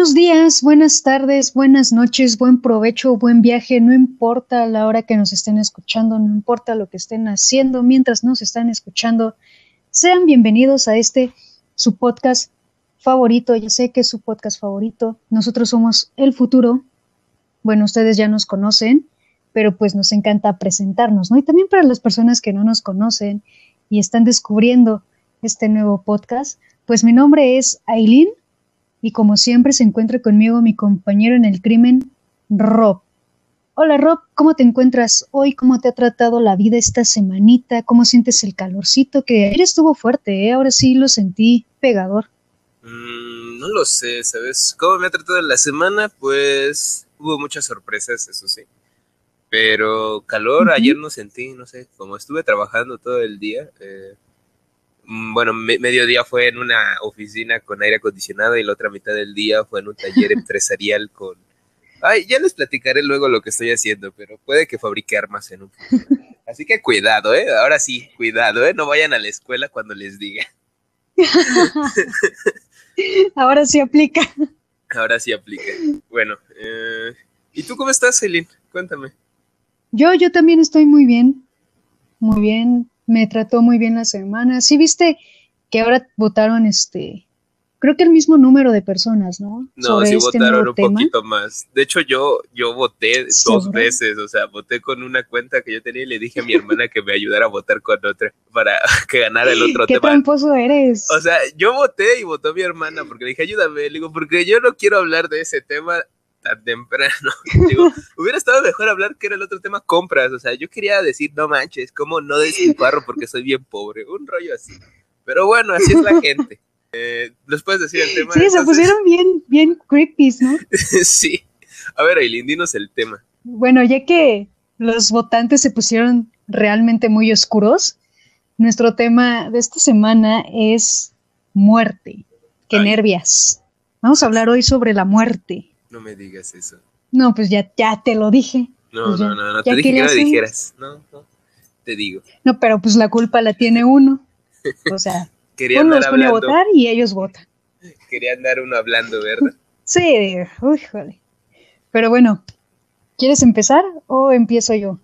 Buenos días, buenas tardes, buenas noches, buen provecho, buen viaje, no importa la hora que nos estén escuchando, no importa lo que estén haciendo mientras nos están escuchando, sean bienvenidos a este su podcast favorito, ya sé que es su podcast favorito, nosotros somos el futuro, bueno, ustedes ya nos conocen, pero pues nos encanta presentarnos, ¿no? Y también para las personas que no nos conocen y están descubriendo este nuevo podcast, pues mi nombre es Aileen y como siempre se encuentra conmigo mi compañero en el crimen, Rob. Hola Rob, ¿cómo te encuentras hoy? ¿Cómo te ha tratado la vida esta semanita? ¿Cómo sientes el calorcito? Que ayer estuvo fuerte, ¿eh? ahora sí lo sentí pegador. Mm, no lo sé, ¿sabes? ¿Cómo me ha tratado la semana? Pues hubo muchas sorpresas, eso sí. Pero calor ayer no sentí, no sé, como estuve trabajando todo el día, eh, Mm, bueno, mediodía fue en una oficina con aire acondicionado y la otra mitad del día fue en un taller empresarial con... Ay, ya les platicaré luego lo que estoy haciendo, pero puede que fabrique armas en un futuro. Así que cuidado, ¿eh? Ahora sí, cuidado, ¿eh? No vayan a la escuela cuando les diga. Ahora sí aplica. Ahora sí aplica. Bueno, eh, ¿y tú cómo estás, Celine? Cuéntame. Yo, yo también estoy muy bien. Muy bien me trató muy bien la semana. Sí, viste que ahora votaron este, creo que el mismo número de personas, ¿no? No, sí este votaron un poquito más. De hecho, yo, yo voté dos veces, o sea, voté con una cuenta que yo tenía y le dije a mi hermana que me ayudara a votar con otra para que ganara el otro ¿Qué tema. ¿Qué tramposo eres? O sea, yo voté y votó mi hermana porque le dije, ayúdame, le digo, porque yo no quiero hablar de ese tema tan temprano. Digo, hubiera estado mejor hablar que era el otro tema compras. O sea, yo quería decir, no manches, ¿cómo no despilfarro porque soy bien pobre? Un rollo así. Pero bueno, así es la gente. Eh, ¿Les puedes decir el tema? Sí, se pusieron bien, bien creepy, ¿no? sí. A ver, Aileen, dinos el tema. Bueno, ya que los votantes se pusieron realmente muy oscuros, nuestro tema de esta semana es muerte. Qué nervias. Vamos a hablar hoy sobre la muerte. No me digas eso. No, pues ya, ya te lo dije. No, pues no, no, no, te dije que, no me dijeras. No, no, te digo. No, pero pues la culpa la tiene uno. O sea, Quería uno los pone a votar y ellos votan. Quería andar uno hablando, ¿verdad? sí, uy, joder. Pero bueno, ¿quieres empezar o empiezo yo?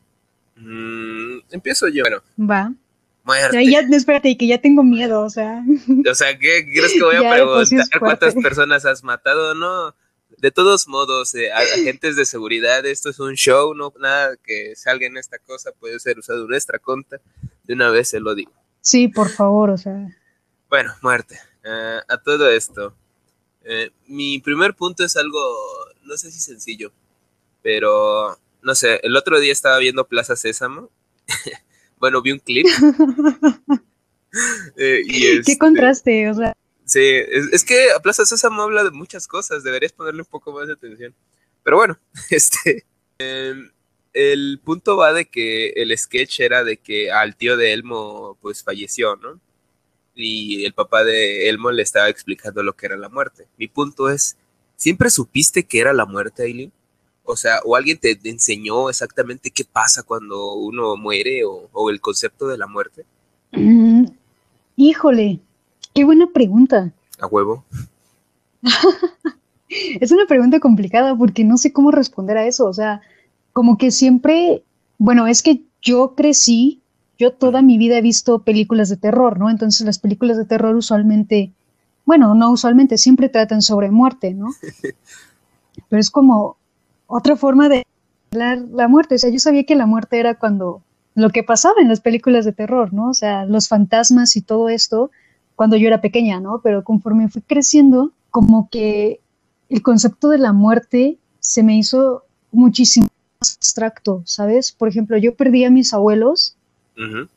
Mm, empiezo yo. Bueno. Va. Muerte. Ya, ya, espérate, que ya tengo miedo, o sea. O sea, ¿qué crees que voy a preguntar cuántas personas has matado? No, de todos modos, eh, agentes de seguridad, esto es un show, no nada que salga en esta cosa puede ser usado nuestra cuenta. De una vez se lo digo. Sí, por favor, o sea. Bueno, muerte. Eh, a todo esto, eh, mi primer punto es algo, no sé si sencillo, pero no sé, el otro día estaba viendo Plaza Sésamo. bueno, vi un clip. y ¿Qué este contraste? O sea. Sí, es, que a Plaza Sésamo habla de muchas cosas, deberías ponerle un poco más de atención. Pero bueno, este. Em, el punto va de que el sketch era de que al tío de Elmo pues falleció, ¿no? Y el papá de Elmo le estaba explicando lo que era la muerte. Mi punto es, ¿siempre supiste que era la muerte, Aileen? O sea, o alguien te enseñó exactamente qué pasa cuando uno muere o, el concepto de la muerte. Mm, híjole, Qué buena pregunta. A huevo. es una pregunta complicada porque no sé cómo responder a eso. O sea, como que siempre, bueno, es que yo crecí, yo toda mi vida he visto películas de terror, ¿no? Entonces las películas de terror usualmente, bueno, no usualmente, siempre tratan sobre muerte, ¿no? Pero es como otra forma de hablar la muerte. O sea, yo sabía que la muerte era cuando lo que pasaba en las películas de terror, ¿no? O sea, los fantasmas y todo esto cuando yo era pequeña, ¿no? Pero conforme fui creciendo, como que el concepto de la muerte se me hizo muchísimo más abstracto, ¿sabes? Por ejemplo, yo perdí a mis abuelos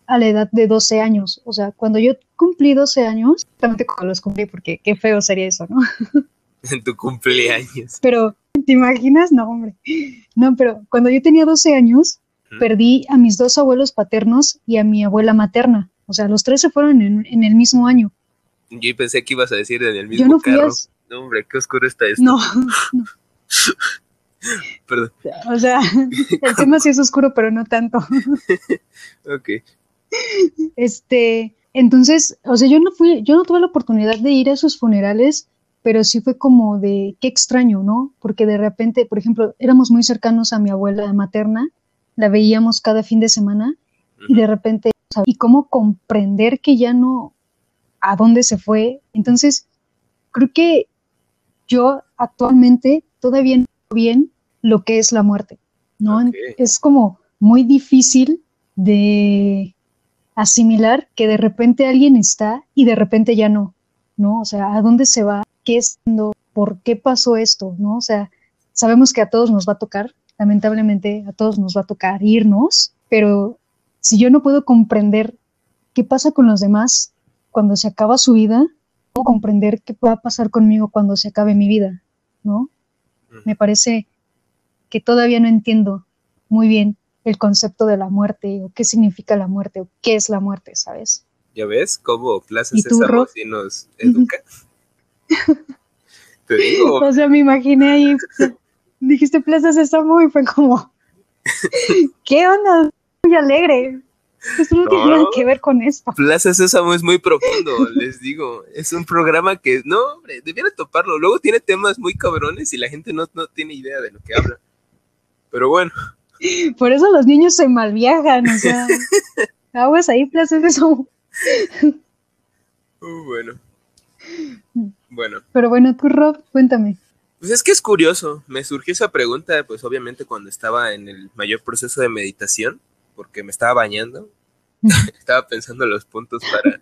a la edad de 12 años. O sea, cuando yo cumplí 12 años, realmente cuando los cumplí, porque qué feo sería eso, ¿no? en tu cumpleaños. Pero, ¿te imaginas? No, hombre. No, pero cuando yo tenía 12 años, perdí a mis dos abuelos paternos y a mi abuela materna. O sea, los tres se fueron en, el mismo año. Yo pensé que ibas a decir en el mismo Yo no carro. No, hombre, qué oscuro está esto. No, no. Perdón. O sea, el tema sí es oscuro, pero no tanto. ok. Este, entonces, o sea, yo no fui, yo no tuve la oportunidad de ir a esos funerales pero sí fue como de qué extraño, ¿no? Porque de repente, por ejemplo, éramos muy cercanos a mi abuela materna, la veíamos cada fin de semana y de repente, y cómo comprender que ya no, a dónde se fue. Entonces, creo que yo actualmente todavía no bien lo que es la muerte, ¿no? Es como muy difícil de asimilar que de repente alguien está y de repente ya no, ¿no? O sea, ¿a dónde se va? ¿Qué es? ¿Por qué pasó esto? ¿No? O sea, sabemos que a todos nos va a tocar, lamentablemente a todos nos va a tocar irnos, pero si yo no puedo comprender qué pasa con los demás cuando se acaba su vida, puedo comprender qué va a pasar conmigo cuando se acabe mi vida, ¿no? Me parece que todavía no entiendo muy bien el concepto de la muerte o qué significa la muerte o qué es la muerte, ¿sabes? ¿Ya ves cómo Plaza Sésamo si nos educa? Te digo. O sea, me imaginé ahí, dijiste Plaza Sésamo y fue como, ¿qué onda? Muy alegre. Eso no, tiene nada que ver con esto. Plaza Sésamo es muy profundo, les digo. Es un programa que, no, hombre, debiera toparlo. Luego tiene temas muy cabrones y la gente no, no tiene idea de lo que habla. Pero bueno. Por eso los niños se malviajan, o sea. aguas ahí, Plaza Sésamo. Uh, bueno. Bueno. Pero bueno, tú, Rob, cuéntame. Pues es que es curioso. Me surgió esa pregunta, pues obviamente cuando estaba en el mayor proceso de meditación porque me estaba bañando. estaba pensando los puntos para,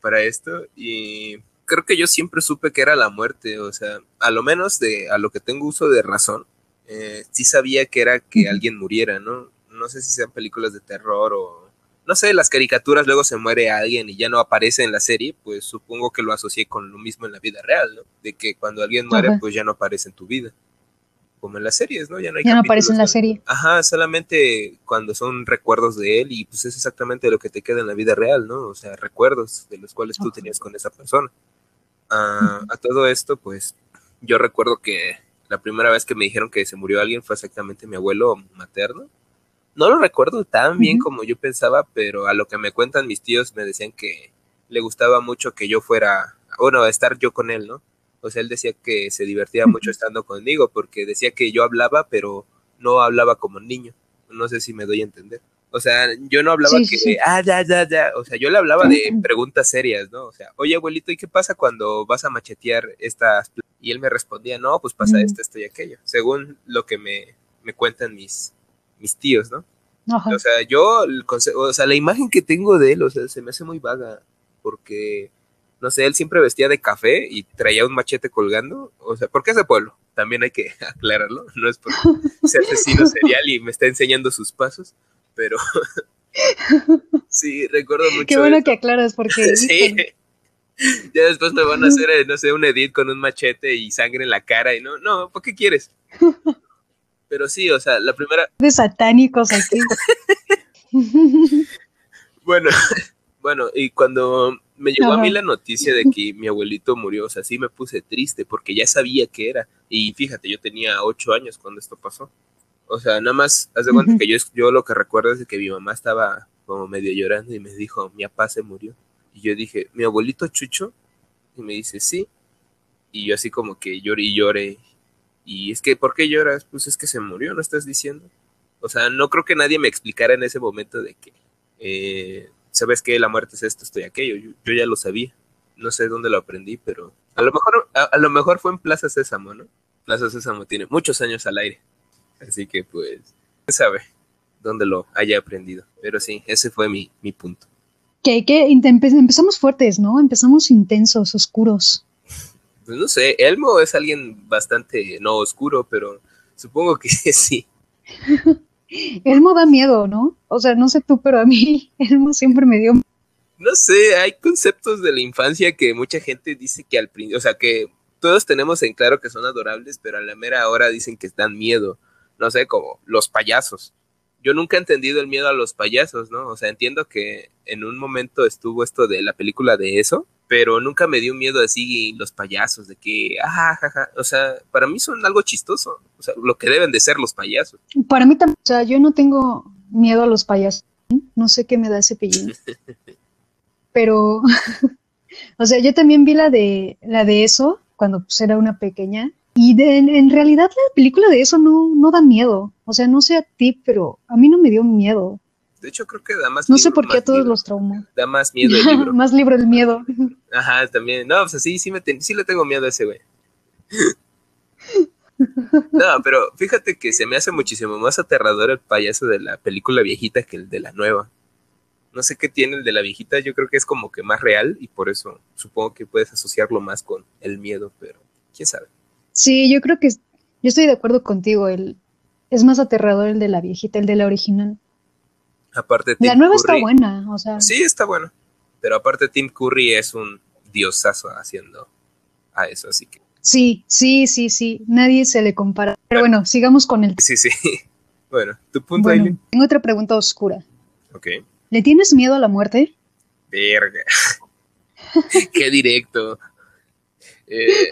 para esto y creo que yo siempre supe que era la muerte, o sea, a lo menos de a lo que tengo uso de razón, eh, sí sabía que era que alguien muriera, ¿no? No sé si sean películas de terror o, no sé, las caricaturas luego se muere alguien y ya no aparece en la serie, pues supongo que lo asocié con lo mismo en la vida real, ¿no? De que cuando alguien muere, pues ya no aparece en tu vida como en las series, ¿no? Ya no, hay ya no aparece en la serie. Ajá, solamente cuando son recuerdos de él y pues es exactamente lo que te queda en la vida real, ¿no? O sea, recuerdos de los cuales tú tenías con esa persona. Ah, a todo esto, pues yo recuerdo que la primera vez que me dijeron que se murió alguien fue exactamente mi abuelo materno. No lo recuerdo tan bien como yo pensaba, pero a lo que me cuentan mis tíos me decían que le gustaba mucho que yo fuera, bueno, estar yo con él, ¿no? O sea, él decía que se divertía mucho estando conmigo porque decía que yo hablaba, pero no hablaba como niño. No sé si me doy a entender. O sea, yo no hablaba que, ah, ya, ya, ya. O sea, yo le hablaba de preguntas serias, ¿no? O sea, oye, abuelito, ¿y qué pasa cuando vas a machetear estas? Y él me respondía, no, pues pasa esto, esto y aquello, según lo que me, me cuentan mis, mis tíos, ¿no? O sea, yo, o sea, la imagen que tengo de él, o sea, se me hace muy vaga, porque no sé, él siempre vestía de café y traía un machete colgando. O sea, ¿por qué ese pueblo? También hay que aclararlo. No es por ser asesino serial y me está enseñando sus pasos, pero sí, recuerdo mucho. Qué bueno que aclaras porque. sí. Ya después me van a hacer, eh, no sé, un edit con un machete y sangre en la cara y no, no, ¿por qué quieres? Pero sí, o sea, la primera. De satánicos aquí. bueno, bueno, y cuando me llegó a mí la noticia de que mi abuelito murió, o sea, sí me puse triste porque ya sabía que era. Y fíjate, yo tenía ocho años cuando esto pasó. O sea, nada más, haz de cuenta que yo, yo lo que recuerdo es que mi mamá estaba como medio llorando y me dijo, mi papá se murió. Y yo dije, ¿mi abuelito Chucho? Y me dice, sí. Y yo así como que lloré y lloré. Y es que, ¿por qué lloras? Pues es que se murió, ¿no estás diciendo? O sea, no creo que nadie me explicara en ese momento de que eh, sabes que la muerte es esto, estoy aquello. Yo, ya lo sabía. No sé dónde lo aprendí, pero a lo mejor, a, lo mejor fue en Plaza Sésamo, ¿no? Plaza Sésamo tiene muchos años al aire. Así que pues, quién sabe dónde lo haya aprendido. Pero sí, ese fue mi, mi punto. Que, que empezamos fuertes, ¿no? Empezamos intensos, oscuros. Pues no sé, Elmo es alguien bastante no oscuro, pero supongo que sí. Elmo da miedo, ¿no? O sea, no sé tú, pero a mí Elmo siempre me dio. No sé, hay conceptos de la infancia que mucha gente dice que al principio, o sea, que todos tenemos en claro que son adorables, pero a la mera hora dicen que dan miedo. No sé, como los payasos. Yo nunca he entendido el miedo a los payasos, ¿no? O sea, entiendo que en un momento estuvo esto de la película de eso, pero nunca me dio miedo así los payasos, de que, ajá, o sea, para mí son algo chistoso, o sea, lo que deben de ser los payasos. Para mí también, o sea, yo no tengo miedo a los payasos, no sé qué me da ese pellín, pero, o sea, yo también vi la de, la de eso, cuando pues, era una pequeña. Y en, realidad la película de eso no, no da miedo. O sea, no sé a ti, pero a mí no me dio miedo. De hecho, creo que da más No sé por qué a todos los traumó. Da más miedo el libro. más libro el miedo. Ajá, también. No, pues sí, sí, me sí le tengo miedo a ese güey. no, pero fíjate que se me hace muchísimo más aterrador el payaso de la película viejita que el de la nueva. No sé qué tiene el de la viejita, yo creo que es como que más real y por eso supongo que puedes asociarlo más con el miedo, pero quién sabe. Sí, yo creo que yo estoy de acuerdo contigo, el, es más aterrador el de la viejita, el de la original. Aparte, la nueva está buena, o sea. Sí, está bueno, pero aparte Tim Curry es un diosazo haciendo a eso, así que. Sí, sí, sí, sí, nadie se le compara. Pero bueno, sigamos con el. Sí, sí. Bueno, tu punto, bueno, Tengo otra pregunta oscura. Ok. ¿Le tienes miedo a la muerte? Verga. Qué directo. Eh,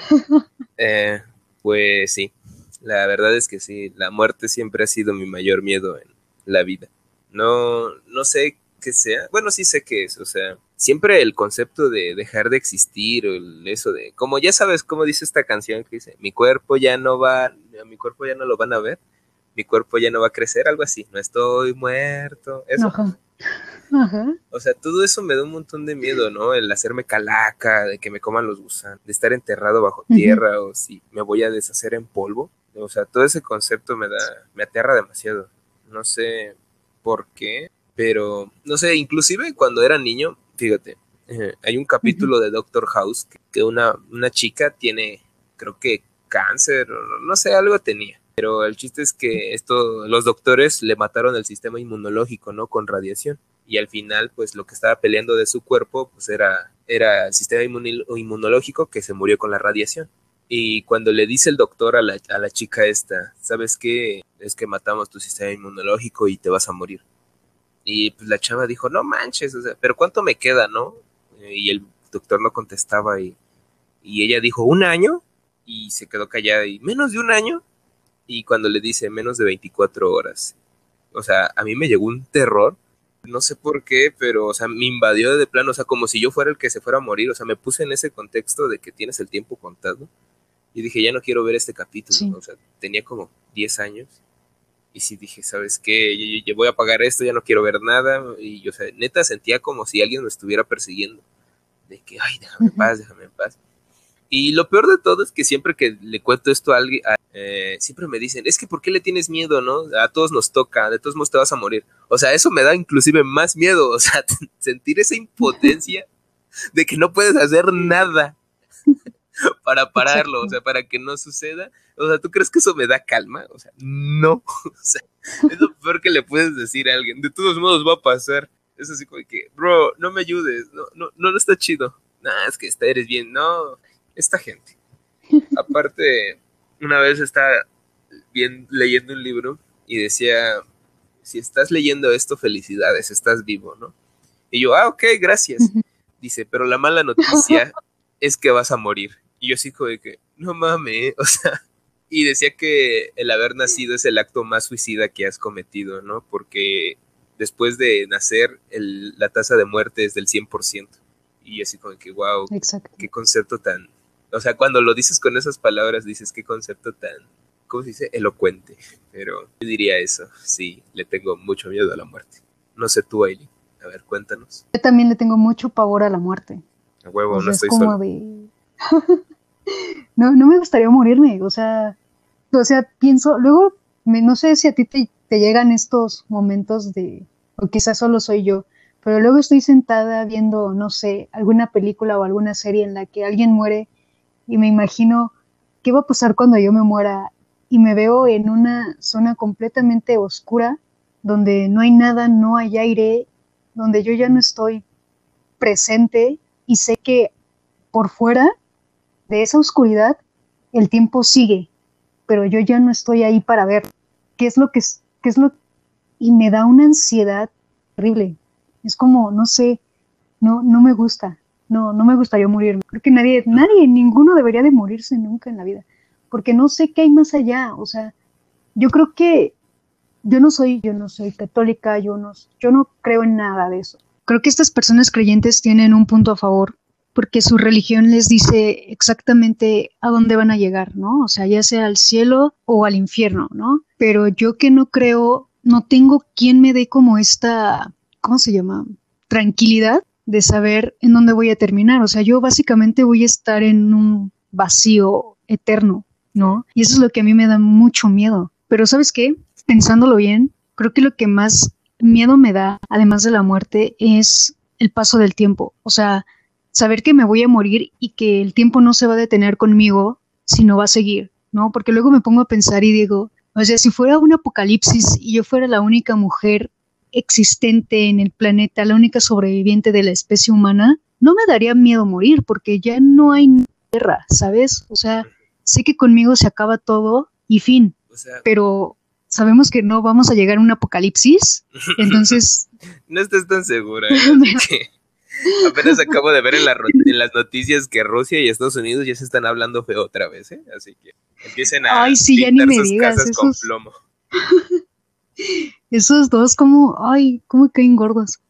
eh, pues sí, la verdad es que sí, la muerte siempre ha sido mi mayor miedo en la vida. No, no sé qué sea, bueno, sí sé qué es, o sea, siempre el concepto de dejar de existir, o el, eso de, como ya sabes cómo dice esta canción que dice, mi cuerpo ya no va, mi cuerpo ya no lo van a ver, mi cuerpo ya no va a crecer, algo así, no estoy muerto, eso. O sea, todo eso me da un montón de miedo, ¿no? El hacerme calaca, de que me coman los gusanos, de estar enterrado bajo tierra o si me voy a deshacer en polvo. O sea, todo ese concepto me da, me aterra demasiado. No sé por qué, pero no sé, inclusive cuando era niño, fíjate, eh, hay un capítulo de Doctor House que, una, una chica tiene, creo que cáncer, no sé, algo tenía pero el chiste es que esto, los doctores le mataron el sistema inmunológico, ¿no? Con radiación. Y al final, pues lo que estaba peleando de su cuerpo, pues era, era el sistema inmunológico que se murió con la radiación. Y cuando le dice el doctor a la, a la chica esta, ¿sabes qué? Es que matamos tu sistema inmunológico y te vas a morir. Y pues la chava dijo, no manches, pero ¿cuánto me queda, no? Y el doctor no contestaba y, y ella dijo, ¿un año? Y se quedó callada y menos de un año y cuando le dice menos de 24 horas. O sea, a mí me llegó un terror, no sé por qué, pero, o sea, me invadió de plano, o sea, como si yo fuera el que se fuera a morir, o sea, me puse en ese contexto de que tienes el tiempo contado. Y dije, ya no quiero ver este capítulo, o sea, tenía como 10 años. Y sí dije, ¿sabes qué? Yo, voy a apagar esto, ya no quiero ver nada. Y, o sea, neta sentía como si alguien me estuviera persiguiendo. De que, ay, déjame en paz, déjame en paz. Y lo peor de todo es que siempre que le cuento esto a alguien, eh, siempre me dicen, es que ¿por qué le tienes miedo, no? A todos nos toca, de todos modos te vas a morir. O sea, eso me da inclusive más miedo, o sea, sentir esa impotencia de que no puedes hacer nada para pararlo, o sea, para que no suceda. O sea, ¿tú crees que eso me da calma? O sea, no. O sea, es lo peor que le puedes decir a alguien. De todos modos va a pasar. Es así como que, bro, no me ayudes, no, no, no, no está chido. Nah, es que está, eres bien, no esta gente. Aparte, una vez estaba bien, leyendo un libro y decía, si estás leyendo esto, felicidades, estás vivo, ¿no? Y yo, ah, ok, gracias. Dice, pero la mala noticia es que vas a morir. Y yo sí de que, no mames, o sea, y decía que el haber nacido es el acto más suicida que has cometido, ¿no? Porque después de nacer, la tasa de muerte es del 100%. Y así como que, wow, qué concepto tan, o sea, cuando lo dices con esas palabras, dices qué concepto tan, ¿cómo se dice? Elocuente. Pero yo diría eso, sí, le tengo mucho miedo a la muerte. No sé tú, Aileen. A ver, cuéntanos. Yo también le tengo mucho pavor a la muerte. A huevo, no estoy solo. no, no me gustaría morirme, o sea, o sea, pienso, luego, me, no sé si a ti te, te llegan estos momentos de, o quizás solo soy yo, pero luego estoy sentada viendo, no sé, alguna película o alguna serie en la que alguien muere y me imagino qué va a pasar cuando yo me muera y me veo en una zona completamente oscura donde no hay nada, no hay aire, donde yo ya no estoy presente y sé que por fuera de esa oscuridad el tiempo sigue, pero yo ya no estoy ahí para ver qué es lo que es, qué es lo y me da una ansiedad terrible. Es como, no sé, no no me gusta no, no me gustaría morirme. Creo que nadie, nadie, ninguno debería de morirse nunca en la vida, porque no sé qué hay más allá. O sea, yo creo que yo no soy, yo no soy católica, yo no, yo no creo en nada de eso. Creo que estas personas creyentes tienen un punto a favor, porque su religión les dice exactamente a dónde van a llegar, ¿no? O sea, ya sea al cielo o al infierno, ¿no? Pero yo que no creo, no tengo quien me dé como esta, ¿cómo se llama? Tranquilidad de saber en dónde voy a terminar. O sea, yo básicamente voy a estar en un vacío eterno, ¿no? Y eso es lo que a mí me da mucho miedo. Pero ¿sabes qué? Pensándolo bien, creo que lo que más miedo me da, además de la muerte, es el paso del tiempo. O sea, saber que me voy a morir y que el tiempo no se va a detener conmigo, sino va a seguir, ¿no? Porque luego me pongo a pensar y digo, o sea, si fuera un apocalipsis y yo fuera la única mujer existente en el planeta, la única sobreviviente de la especie humana, no me daría miedo morir porque ya no hay guerra, ¿sabes? O sea, sé que conmigo se acaba todo y fin, pero sabemos que no vamos a llegar a un apocalipsis, entonces... no estás tan segura. ¿eh? Apenas acabo de ver en, las noticias que Rusia y Estados Unidos ya se están hablando feo otra vez, ¿eh? Así que empiecen a Ay, sí, ya ni me digas, casas con plomo. esos dos como, ay, cómo caen gordos.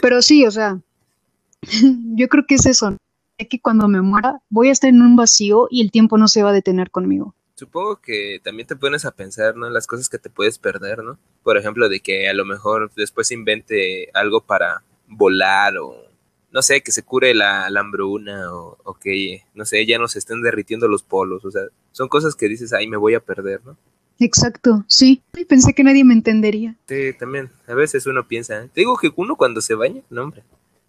Pero sí, o sea, yo creo que es eso, que cuando me muera voy a estar en un vacío y el tiempo no se va a detener conmigo. Supongo que también te pones a pensar, ¿no? En las cosas que te puedes perder, ¿no? Por ejemplo, de que a lo mejor después invente algo para volar o no sé, que se cure la, hambruna o, o, que, no sé, ya no se estén derritiendo los polos. O sea, son cosas que dices, ay, me voy a perder, ¿no? Exacto, sí. Pensé que nadie me entendería. Sí, también. A veces uno piensa, ¿eh? te digo que uno cuando se baña, no, hombre,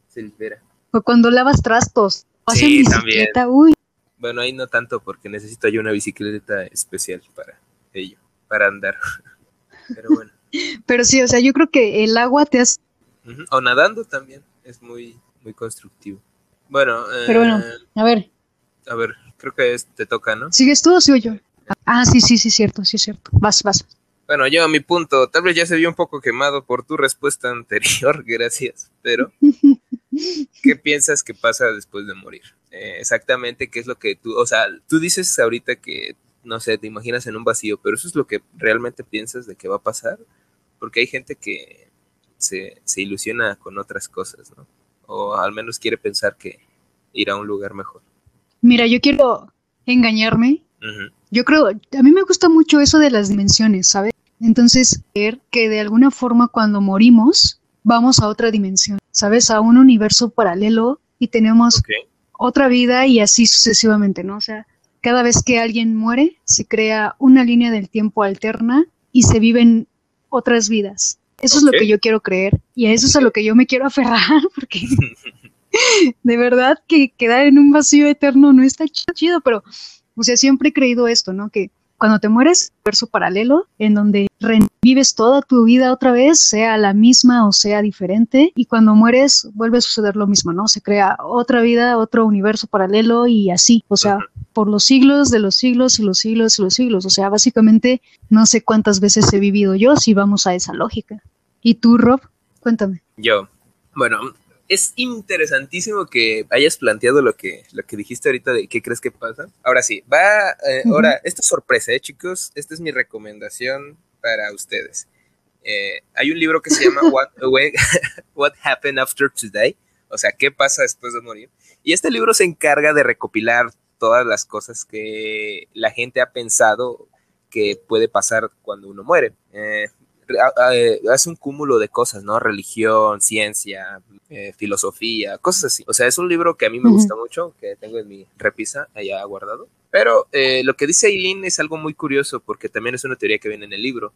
se libera. O cuando lavas trastos. O sí, bicicleta, también. uy. Bueno, ahí no tanto porque necesito yo una bicicleta especial para ello, para andar. Pero bueno. Pero sí, o sea, yo creo que el agua te hace o nadando también es muy, muy constructivo. Bueno, pero bueno, eh, a ver. A ver, creo que te toca, ¿no? ¿Sigues tú o sigo yo? Ah, sí, sí, sí, cierto, sí, cierto. Vas, vas. Bueno, yo a mi punto, tal vez ya se vio un poco quemado por tu respuesta anterior, gracias, pero ¿qué piensas que pasa después de morir? Eh, exactamente, ¿qué es lo que tú, o sea, tú dices ahorita que, no sé, te imaginas en un vacío, pero eso es lo que realmente piensas de que va a pasar, porque hay gente que se, ilusiona con otras cosas, ¿no? O al menos quiere pensar que irá a un lugar mejor. Mira, yo quiero engañarme. Yo creo, a mí me gusta mucho eso de las dimensiones, ¿sabes? Entonces, ver que de alguna forma cuando morimos, vamos a otra dimensión, ¿sabes? A un universo paralelo y tenemos otra vida y así sucesivamente, ¿no? O sea, cada vez que alguien muere, se crea una línea del tiempo alterna y se viven otras vidas. Eso es lo que yo quiero creer y a eso es a lo que yo me quiero aferrar porque de verdad que quedar en un vacío eterno no está chido, pero o sea, siempre he creído esto, ¿no? Que cuando te mueres, verso paralelo, en donde revives toda tu vida otra vez, sea la misma o sea diferente, y cuando mueres vuelve a suceder lo mismo, ¿no? Se crea otra vida, otro universo paralelo y así, o sea, por los siglos de los siglos y los siglos y los siglos, o sea, básicamente no sé cuántas veces he vivido yo si vamos a esa lógica. ¿Y tú, Rob? Cuéntame. Yo, bueno, es interesantísimo que hayas planteado lo que, lo que dijiste ahorita de qué crees que pasa. Ahora sí, va, eh, ahora, esta es sorpresa, ¿eh, chicos? Esta es mi recomendación para ustedes. Eh, hay un libro que se llama What, What Happened After Today, o sea, ¿qué pasa después de morir? Y este libro se encarga de recopilar todas las cosas que la gente ha pensado que puede pasar cuando uno muere. Eh, hace un cúmulo de cosas, ¿no? Religión, ciencia, eh, filosofía, cosas así. O sea, es un libro que a mí me gusta mucho, que tengo en mi repisa allá guardado. Pero eh, lo que dice Eileen es algo muy curioso, porque también es una teoría que viene en el libro.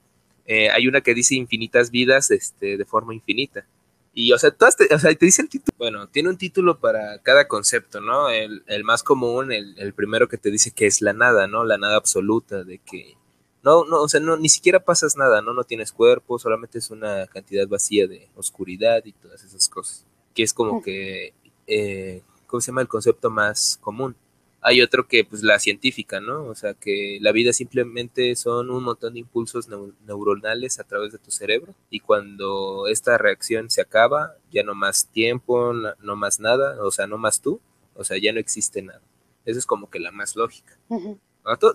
hay una que dice infinitas vidas este, de forma infinita. Y, o sea, todas te, o sea, te dice el título. Bueno, tiene un título para cada concepto, ¿no? El, el más común, el, el, primero que te dice que es la nada, ¿no? La nada absoluta, de que no, no, o sea, no, ni siquiera pasas nada, ¿no? No tienes cuerpo, solamente es una cantidad vacía de oscuridad y todas esas cosas. Que es como que, eh, ¿cómo se llama el concepto más común? Hay otro que, pues, la científica, ¿no? O sea, que la vida simplemente son un montón de impulsos neuronales a través de tu cerebro y cuando esta reacción se acaba, ya no más tiempo, no más nada, o sea, no más tú, o sea, ya no existe nada. Eso es como que la más lógica.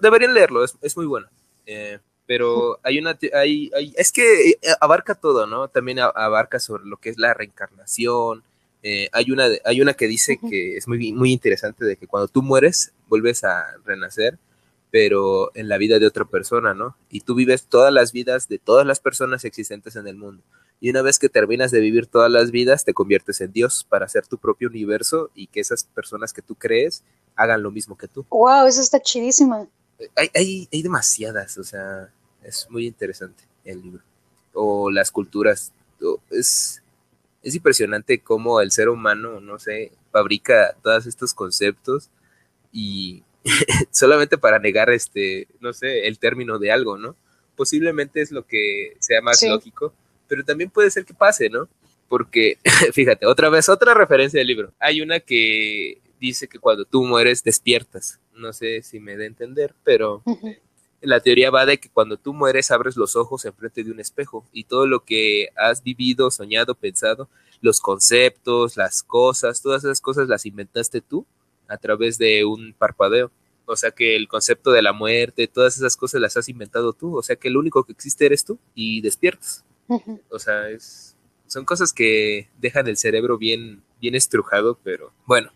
Deberían leerlo, es, es muy bueno. Eh, pero hay una, hay, hay, es que eh, abarca todo, ¿no? También abarca sobre lo que es la reencarnación, eh, hay, una, hay una que dice que es muy, muy interesante de que cuando tú mueres, vuelves a renacer, pero en la vida de otra persona, ¿no? Y tú vives todas las vidas de todas las personas existentes en el mundo. Y una vez que terminas de vivir todas las vidas, te conviertes en Dios para hacer tu propio universo y que esas personas que tú crees hagan lo mismo que tú. ¡Wow! Eso está chidísima. Hay, hay, hay demasiadas, o sea, es muy interesante el libro. O las culturas. es, es impresionante cómo el ser humano, no sé, fabrica todos estos conceptos y solamente para negar este, no sé, el término de algo, ¿no? Posiblemente es lo que sea más lógico, pero también puede ser que pase, ¿no? Porque, fíjate, otra vez, otra referencia del libro. Hay una que dice que cuando tú mueres despiertas. No sé si me da a entender, pero la teoría va de que cuando tú mueres abres los ojos enfrente de un espejo y todo lo que has vivido, soñado, pensado, los conceptos, las cosas, todas esas cosas las inventaste tú a través de un parpadeo. O sea que el concepto de la muerte, todas esas cosas las has inventado tú. O sea que el único que existe eres tú y despiertas. O sea, es, son cosas que dejan el cerebro bien, bien estrujado, pero bueno.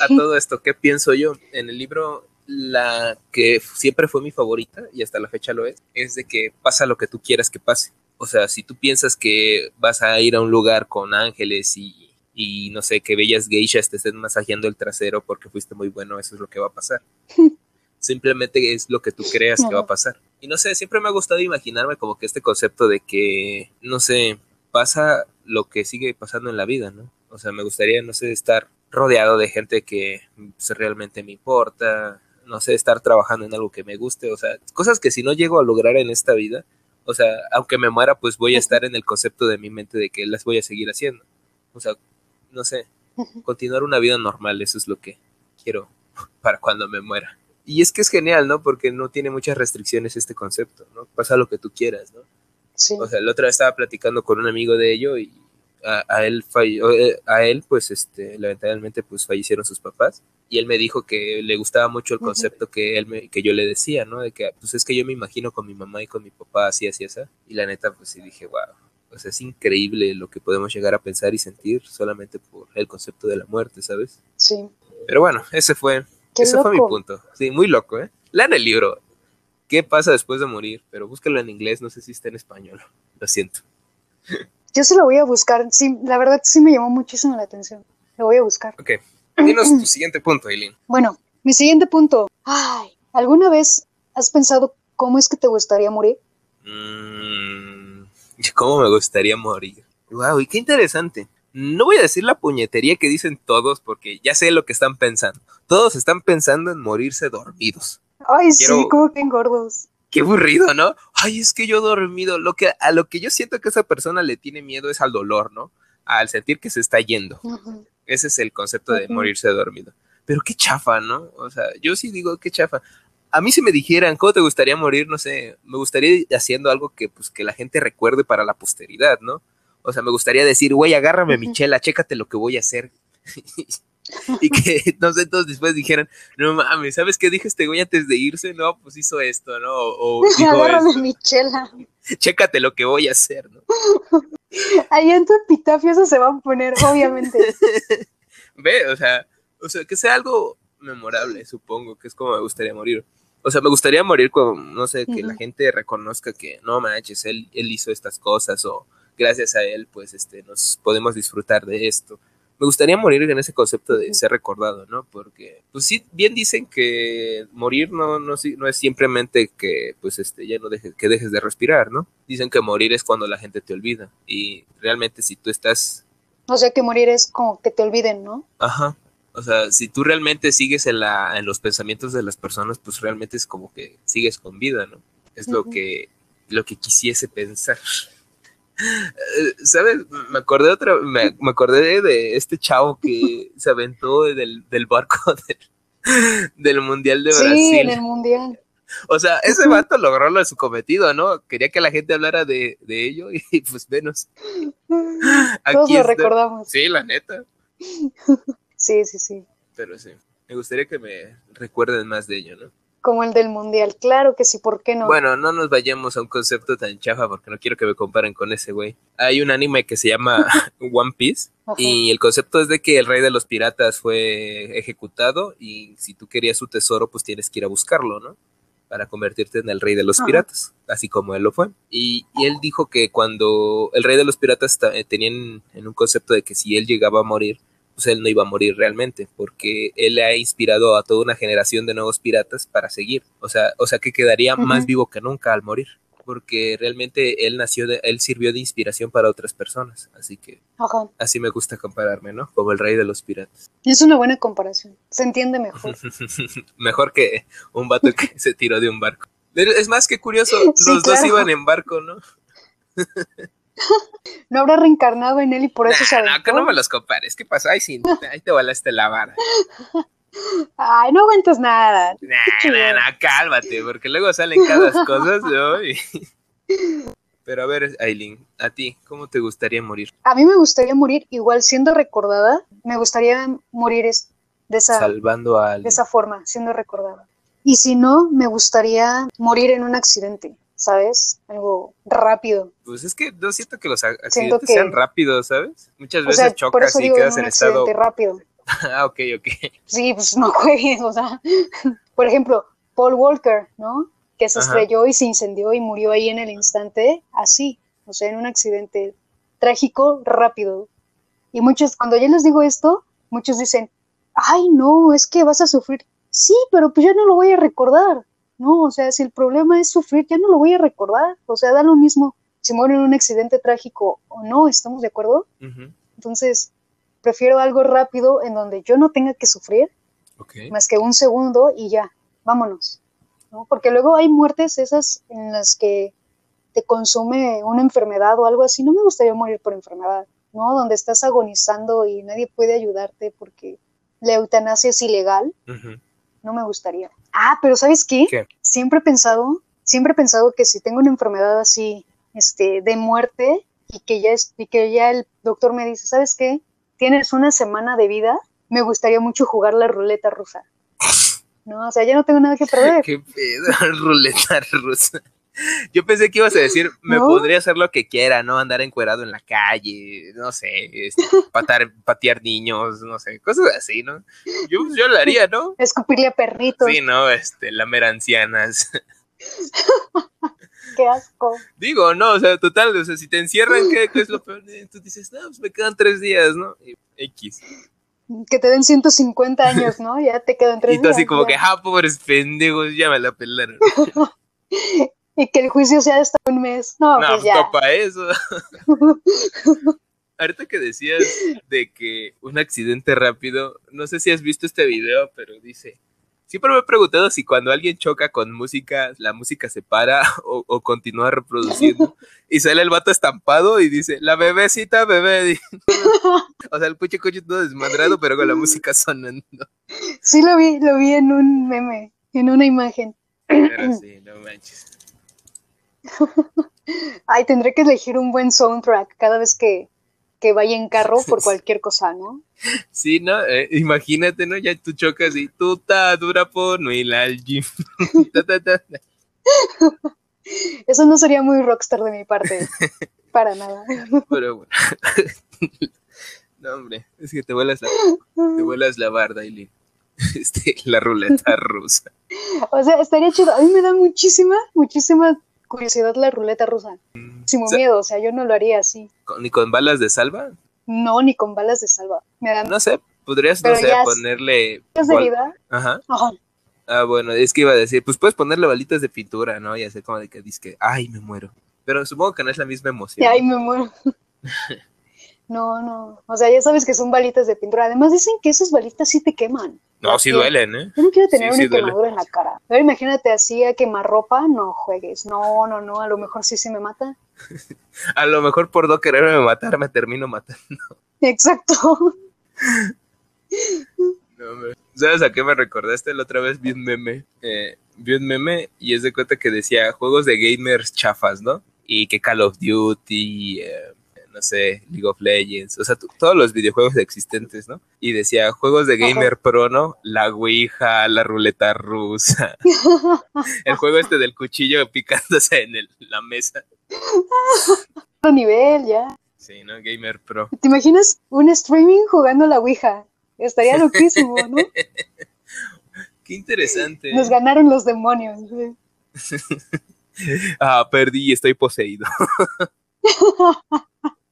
A todo esto, ¿qué pienso yo? En el libro la que siempre fue mi favorita y hasta la fecha lo es, es de que pasa lo que tú quieras que pase. O sea, si tú piensas que vas a ir a un lugar con ángeles y, y no sé, que bellas geishas te estén masajeando el trasero porque fuiste muy bueno, eso es lo que va a pasar. Simplemente es lo que tú creas que va a pasar. Y no sé, siempre me ha gustado imaginarme como que este concepto de que, no sé, pasa lo que sigue pasando en la vida, ¿no? O sea, me gustaría, no sé, estar rodeado de gente que pues, realmente me importa, no sé, estar trabajando en algo que me guste, o sea, cosas que si no llego a lograr en esta vida, o sea, aunque me muera, pues voy a estar en el concepto de mi mente de que las voy a seguir haciendo. O sea, no sé, continuar una vida normal, eso es lo que quiero para cuando me muera. Y es que es genial, ¿no? Porque no tiene muchas restricciones este concepto, ¿no? Pasa lo que tú quieras, ¿no? Sí. O sea, la otra vez estaba platicando con un amigo de ello y a, él, eh, a él, pues, este, lamentablemente, pues fallecieron sus papás. Y él me dijo que le gustaba mucho el concepto que, él me, que yo le decía, ¿no? De que, pues es que yo me imagino con mi mamá y con mi papá así, así, así. Y la neta, pues sí dije, wow. O sea, es increíble lo que podemos llegar a pensar y sentir solamente por el concepto de la muerte, ¿sabes? Sí. Pero bueno, ese fue, ese fue mi punto. Sí, muy loco, ¿eh? Lean el libro. ¿Qué pasa después de morir? Pero búscalo en inglés, no sé si está en español. Lo siento. Yo se lo voy a buscar. Sí, la verdad sí me llamó muchísimo la atención. Lo voy a buscar. Ok. Dinos tu siguiente punto, Eileen. Bueno, mi siguiente punto. Ay, ¿alguna vez has pensado cómo es que te gustaría morir? Mm, ¿Cómo me gustaría morir? Wow, y qué interesante. No voy a decir la puñetería que dicen todos porque ya sé lo que están pensando. Todos están pensando en morirse dormidos. Ay, sí, como que engordos qué aburrido, ¿no? Ay, es que yo dormido, lo que, a lo que yo siento que esa persona le tiene miedo es al dolor, ¿no? Al sentir que se está yendo. Ese es el concepto de morirse dormido. Pero qué chafa, ¿no? O sea, yo sí digo qué chafa. A mí si me dijeran, ¿cómo te gustaría morir? No sé, me gustaría ir haciendo algo que, pues, que la gente recuerde para la posteridad, ¿no? O sea, me gustaría decir, güey, agárrame mi chela, chécate lo que voy a hacer. y que, no sé, todos después dijeran, no mames, ¿sabes qué dije este güey antes de irse? No, pues hizo esto, ¿no? O, dijo mi chela. Chécate lo que voy a hacer, ¿no? Ahí en tu epitafio eso se va a poner, obviamente. Ve, o sea, o sea, que sea algo memorable, supongo, que es como me gustaría morir. O sea, me gustaría morir con, no sé, que la gente reconozca que, no manches, él, él hizo estas cosas o gracias a él, pues, este, nos podemos disfrutar de esto me gustaría morir en ese concepto de ser recordado, ¿no? Porque, pues sí, bien dicen que morir no, no, no es simplemente que, pues, este, ya no dejes, que dejes de respirar, ¿no? Dicen que morir es cuando la gente te olvida. Y realmente si tú estás... O sea, que morir es como que te olviden, ¿no? Ajá. O sea, si tú realmente sigues en, la, en los pensamientos de las personas, pues realmente es como que sigues con vida, ¿no? Es lo que lo que quisiese pensar. ¿Sabes? Me acordé otra, me, acordé de este chavo que se aventó del, barco del, Mundial de Brasil. Sí, en el Mundial. O sea, ese vato logró lo de su cometido, ¿no? Quería que la gente hablara de, ello y pues menos. Todos lo recordamos. Sí, la neta. Sí, sí, sí. Pero sí, me gustaría que me recuerden más de ello, ¿no? Como el del mundial. Claro que sí, ¿por qué no? Bueno, no nos vayamos a un concepto tan chafa porque no quiero que me comparen con ese güey. Hay un anime que se llama One Piece y el concepto es de que el rey de los piratas fue ejecutado y si tú querías su tesoro, pues tienes que ir a buscarlo, ¿no? Para convertirte en el rey de los piratas, así como él lo fue. Y, y, él dijo que cuando el rey de los piratas eh, tenían en un concepto de que si él llegaba a morir, pues él no iba a morir realmente, porque él ha inspirado a toda una generación de nuevos piratas para seguir. O sea, o sea que quedaría más vivo que nunca al morir, porque realmente él nació, de, él sirvió de inspiración para otras personas. Así que así me gusta compararme, ¿no? Como el rey de los piratas. Es una buena comparación, se entiende mejor. mejor que un vato que se tiró de un barco. Es más que curioso, los dos iban en barco, ¿no? no habrá reencarnado en él y por eso se No, que no me los compares. ¿Qué pasa? Ay, sí, ahí te volaste la vara. Ay, no aguantas nada. Nah, nah, cálmate, porque luego salen cada cosas, ¿no? Pero a ver, Aileen, a ti, ¿cómo te gustaría morir? A mí me gustaría morir igual siendo recordada. Me gustaría morir de esa, Salvando a de esa forma, siendo recordada. Y si no, me gustaría morir en un accidente. ¿Sabes? Algo rápido. Pues es que no siento que los accidentes sean rápidos, ¿sabes? Muchas veces chocas y quedas en, estado rápido. ah, ok, ok. Sí, pues no juegues, o sea, por ejemplo, Paul Walker, ¿no? Que se estrelló y se incendió y murió ahí en el instante, así, o sea, en un accidente trágico, rápido. Y muchos, cuando yo les digo esto, muchos dicen, ay, no, es que vas a sufrir. Sí, pero pues ya no lo voy a recordar. No, o sea, si el problema es sufrir, ya no lo voy a recordar. O sea, da lo mismo si muero en un accidente trágico o no, ¿estamos de acuerdo? Entonces, prefiero algo rápido en donde yo no tenga que sufrir, más que un segundo y ya, vámonos. ¿no? Porque luego hay muertes esas en las que te consume una enfermedad o algo así. No me gustaría morir por enfermedad, ¿no? Donde estás agonizando y nadie puede ayudarte porque la eutanasia es ilegal. No me gustaría. Ah, pero ¿sabes qué? Siempre he pensado, siempre he pensado que si tengo una enfermedad así, este, de muerte, y que ya es, y que ya el doctor me dice, ¿sabes qué? Tienes una semana de vida, me gustaría mucho jugar la ruleta rusa. No, o sea, ya no tengo nada que perder. ¿Qué pedo? Ruleta rusa. Yo pensé que ibas a decir, me podría hacer lo que quiera, ¿no? Andar encuerado en la calle, no sé, este, patar, patear niños, no sé, cosas así, ¿no? Yo, yo lo haría, ¿no? Escupirle a perritos. Sí, ¿no? Este, lamer ancianas. Qué asco. Digo, no, o sea, total, o sea, si te encierran, ¿qué, es lo peor? Tú dices, no, pues me quedan tres días, ¿no? X. Que te den 150 años, ¿no? Ya te quedan tres días. Y tú así como que, ah, pobres pendejos, ya me la pelaron. Y que el juicio sea hasta un mes. No, no pues ya. para eso. Ahorita que decías de que un accidente rápido, no sé si has visto este video, pero dice, siempre me he preguntado si cuando alguien choca con música, la música se para o, continúa reproduciendo. y sale el vato estampado y dice, la bebecita bebé. o sea, el puche coche todo desmadrado, pero con la música sonando. Sí, lo vi, lo vi en un meme, en una imagen. Pero sí, no manches. Ay, tendré que elegir un buen soundtrack cada vez que, vaya en carro por cualquier cosa, ¿no? Sí, ¿no? Eh, imagínate, ¿no? Ya tú chocas y tú está dura por no ir al gym. Eso no sería muy rockstar de mi parte. Para nada. Pero bueno. No, hombre, es que te vuelas la, te vuelas la barda, Eileen. Este, la ruleta rusa. O sea, estaría chido. A mí me da muchísima, muchísima curiosidad la ruleta rusa. Sin miedo, o sea, yo no lo haría así. ¿Ni con balas de salva? No, ni con balas de salva. Me dan... No sé, podrías, no sé, ponerle... ¿Es de vida? Ajá. Ah, bueno, es que iba a decir, pues puedes ponerle balitas de pintura, ¿no? Y hacer como de que dices ay, me muero. Pero supongo que no es la misma emoción. Ay, me muero. no, no. O sea, ya sabes que son balitas de pintura. Además dicen que esas balitas sí te queman. No, sí duelen, ¿eh? Yo no quiero tener una quemadura en la cara. Pero imagínate así a quemar ropa, no juegues. No, no, no, a lo mejor sí se me mata. a lo mejor por no quererme matar me termino matando. Exacto. no, ¿Sabes a qué me recordaste? La otra vez vi un meme. Eh, vi un meme y es de cuenta que decía juegos de gamers chafas, ¿no? Y que Call of Duty, eh, no sé, League of Legends, o sea, todos los videojuegos existentes, ¿no? Y decía, juegos de Gamer Pro, ¿no? La Ouija, la ruleta rusa, el juego este del cuchillo picándose en la mesa. Otro nivel, ya. Sí, ¿no? Gamer Pro. ¿Te imaginas un streaming jugando la Ouija? Estaría loquísimo, ¿no? Qué interesante. Nos ganaron los demonios. ah, perdí y estoy poseído.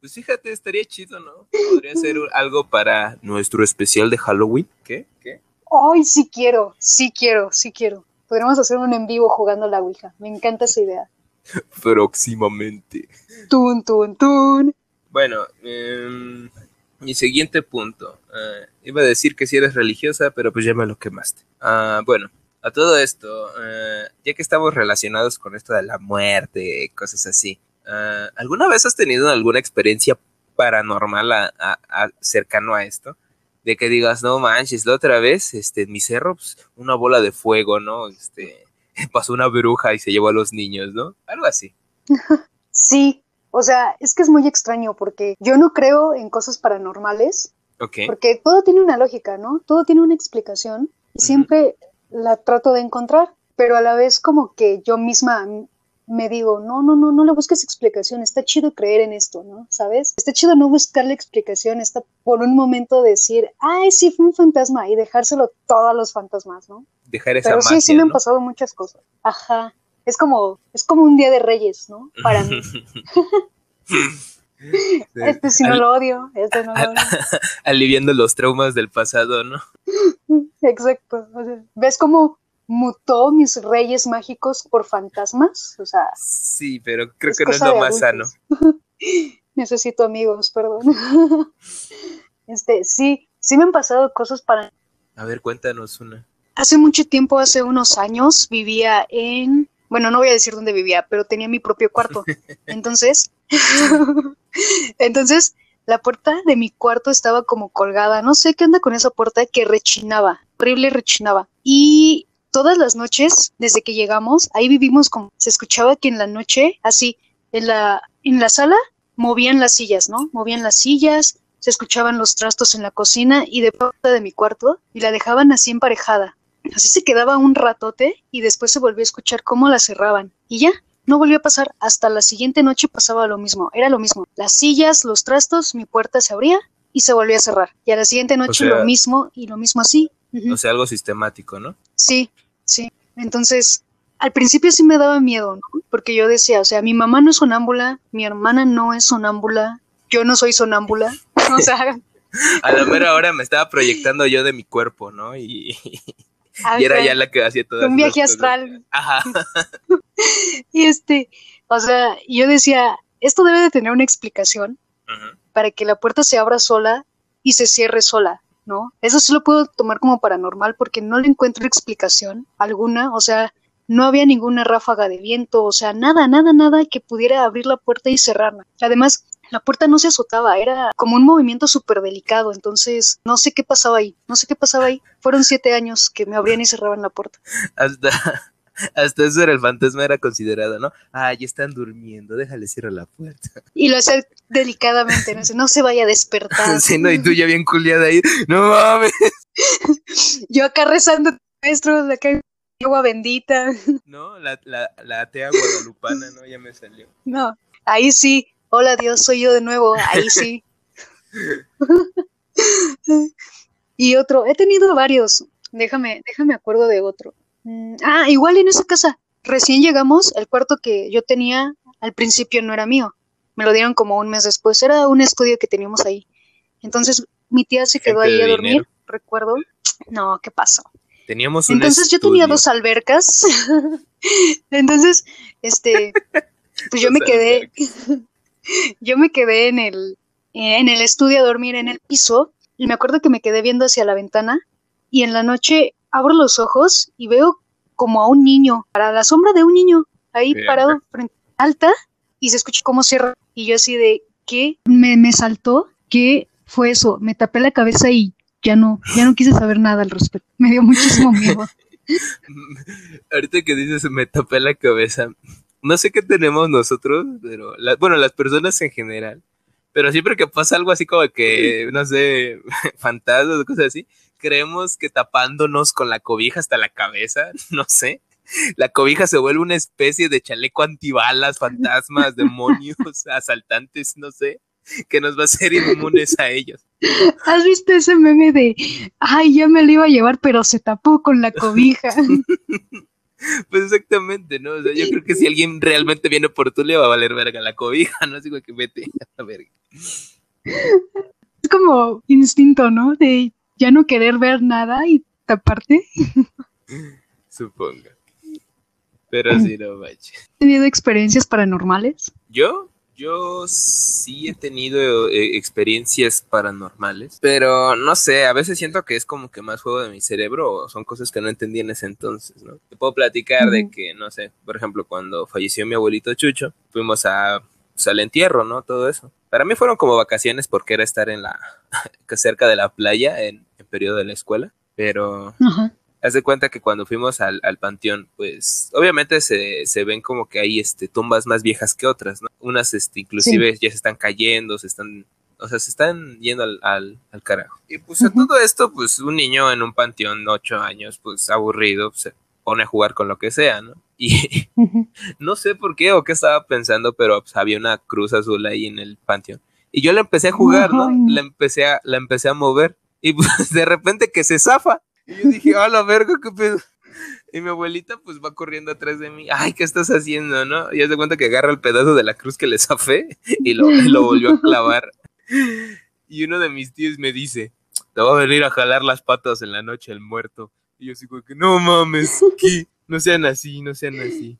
Pues fíjate, estaría chido, ¿no? Podría ser algo para nuestro especial de Halloween. ¿Qué? ¿Qué? Ay, sí quiero, sí quiero, sí quiero. Podríamos hacer un en vivo jugando la Ouija. Me encanta esa idea. Próximamente. Tun, tun, tun. Bueno, eh, mi siguiente punto. Eh, iba a decir que si eres religiosa, pero pues ya me lo quemaste. Ah, bueno, a todo esto, eh, ya que estamos relacionados con esto de la muerte, cosas así, eh, ¿alguna vez has tenido alguna experiencia paranormal a, cercano a esto? De que digas, no manches, la otra vez, este, en mi cerro, pues, una bola de fuego, ¿no? Este, pasó una bruja y se llevó a los niños, ¿no? Algo así. Sí, o sea, es que es muy extraño porque yo no creo en cosas paranormales. Porque todo tiene una lógica, ¿no? Todo tiene una explicación y siempre la trato de encontrar, pero a la vez como que yo misma me digo, no, no, no, no le busques explicación, está chido creer en esto, ¿no? ¿Sabes? Está chido no buscarle explicación, está por un momento decir, ay, sí, fue un fantasma y dejárselo todo a los fantasmas, ¿no? Dejar esa Pero sí, sí me han pasado muchas cosas. Ajá. Es como, es como un día de reyes, ¿no? Para mí. Este sí no lo odio, este no lo odio. Aliviando los traumas del pasado, ¿no? Exacto. ¿Ves cómo mutó mis reyes mágicos por fantasmas? O sea. Sí, pero creo que no es lo más sano. Necesito amigos, perdón. Este, sí, sí me han pasado cosas para. A ver, cuéntanos una. Hace mucho tiempo, hace unos años, vivía en. Bueno, no voy a decir dónde vivía, pero tenía mi propio cuarto. Entonces, Entonces, la puerta de mi cuarto estaba como colgada, no sé qué anda con esa puerta que rechinaba, horrible rechinaba. Y todas las noches, desde que llegamos, ahí vivimos como se escuchaba que en la noche, así, en la, en la sala, movían las sillas, ¿no? Movían las sillas, se escuchaban los trastos en la cocina y de puerta de mi cuarto y la dejaban así emparejada. Así se quedaba un ratote y después se volvió a escuchar cómo la cerraban. Y ya, no volvió a pasar. Hasta la siguiente noche pasaba lo mismo. Era lo mismo. Las sillas, los trastos, mi puerta se abría y se volvía a cerrar. Y a la siguiente noche lo mismo y lo mismo así. O sea, algo sistemático, ¿no? Sí, sí. Entonces, al principio sí me daba miedo, ¿no? Porque yo decía, o sea, mi mamá no es sonámbula, mi hermana no es sonámbula, yo no soy sonámbula. O sea. a la mera hora me estaba proyectando yo de mi cuerpo, ¿no? Y, y era ya la que hacía todo. Un viaje astral. Ajá. y este, o sea, yo decía, esto debe de tener una explicación para que la puerta se abra sola y se cierre sola, ¿no? Eso sí lo puedo tomar como paranormal porque no le encuentro explicación alguna, o sea, no había ninguna ráfaga de viento, o sea, nada, nada, nada que pudiera abrir la puerta y cerrarla. Además, la puerta no se azotaba, era como un movimiento súper delicado, entonces no sé qué pasaba ahí, no sé qué pasaba ahí. Fueron siete años que me abrían y cerraban la puerta. Hasta, hasta eso era el fantasma, era considerado, ¿no? Ya están durmiendo, déjale cerrar la puerta. Y lo hace delicadamente, no, se vaya a despertar. sí, no, y tú ya bien culiada ahí, no mames. Yo acá rezando, maestro, acá agua bendita. No, la, la, la atea guadalupana, ¿no? Ya me salió. No, ahí sí, hola Dios, soy yo de nuevo, ahí sí. y otro, he tenido varios, déjame, déjame acuerdo de otro. Mm, ah, igual en esa casa, recién llegamos, el cuarto que yo tenía al principio no era mío, me lo dieron como un mes después, era un estudio que teníamos ahí. Entonces mi tía se quedó ahí a dormir, recuerdo. No, ¿qué pasó? Teníamos un Entonces yo tenía dos albercas. Entonces, este, pues yo me quedé, yo me quedé en el, en el estudio a dormir en el piso y me acuerdo que me quedé viendo hacia la ventana y en la noche abro los ojos y veo como a un niño, para la sombra de un niño, ahí parado frente alta y se escucha cómo cierra y yo así de ¿qué? Me, me saltó, ¿qué fue eso? Me tapé la cabeza y ya no, ya no quise saber nada al respecto. Me dio muchísimo miedo. Ahorita que dices me tapé la cabeza, no sé qué tenemos nosotros, pero bueno, las personas en general, pero siempre que pasa algo así como que, no sé, fantasmas o cosas así, creemos que tapándonos con la cobija hasta la cabeza, no sé, la cobija se vuelve una especie de chaleco antibalas, fantasmas, demonios, asaltantes, no sé, que nos va a hacer inmunes a ellos. ¿Has visto ese meme de, ay, ya me lo iba a llevar, pero se tapó con la cobija? Pues exactamente, ¿no? O sea, yo creo que si alguien realmente viene por tú, le va a valer verga la cobija, ¿no? Así que vete a la verga. Es como instinto, ¿no? De ya no querer ver nada y taparte. Supongo. Pero sí, no manches. ¿Has tenido experiencias paranormales? ¿Yo? Yo sí he tenido eh, experiencias paranormales, pero no sé, a veces siento que es como que más juego de mi cerebro o son cosas que no entendí en ese entonces, ¿no? Te puedo platicar de que, no sé, por ejemplo, cuando falleció mi abuelito Chucho, fuimos a, pues, al entierro, ¿no? Todo eso. Para mí fueron como vacaciones porque era estar en la, cerca de la playa en, en periodo de la escuela, pero... Ajá. Haz de cuenta que cuando fuimos al, al panteón, pues obviamente se, se, ven como que hay este, tumbas más viejas que otras, ¿no? Unas este, inclusive sí. ya se están cayendo, se están, o sea, se están yendo al, al, al carajo. Y pues uh -huh. a todo esto, pues un niño en un panteón, ocho años, pues aburrido, se pone a jugar con lo que sea, ¿no? Y no sé por qué o qué estaba pensando, pero pues, había una cruz azul ahí en el panteón. Y yo la empecé a jugar, ¿no? La empecé a, la empecé a mover. Y pues de repente que se zafa. Y yo dije, a la verga, qué pedo. Y mi abuelita pues va corriendo atrás de mí. Ay, ¿qué estás haciendo, no? Y se cuenta que agarra el pedazo de la cruz que le zafé y lo, lo volvió a clavar. Y uno de mis tíos me dice, te va a venir a jalar las patas en la noche el muerto. Y yo digo que no mames, ¿qué? No sean así, no sean así.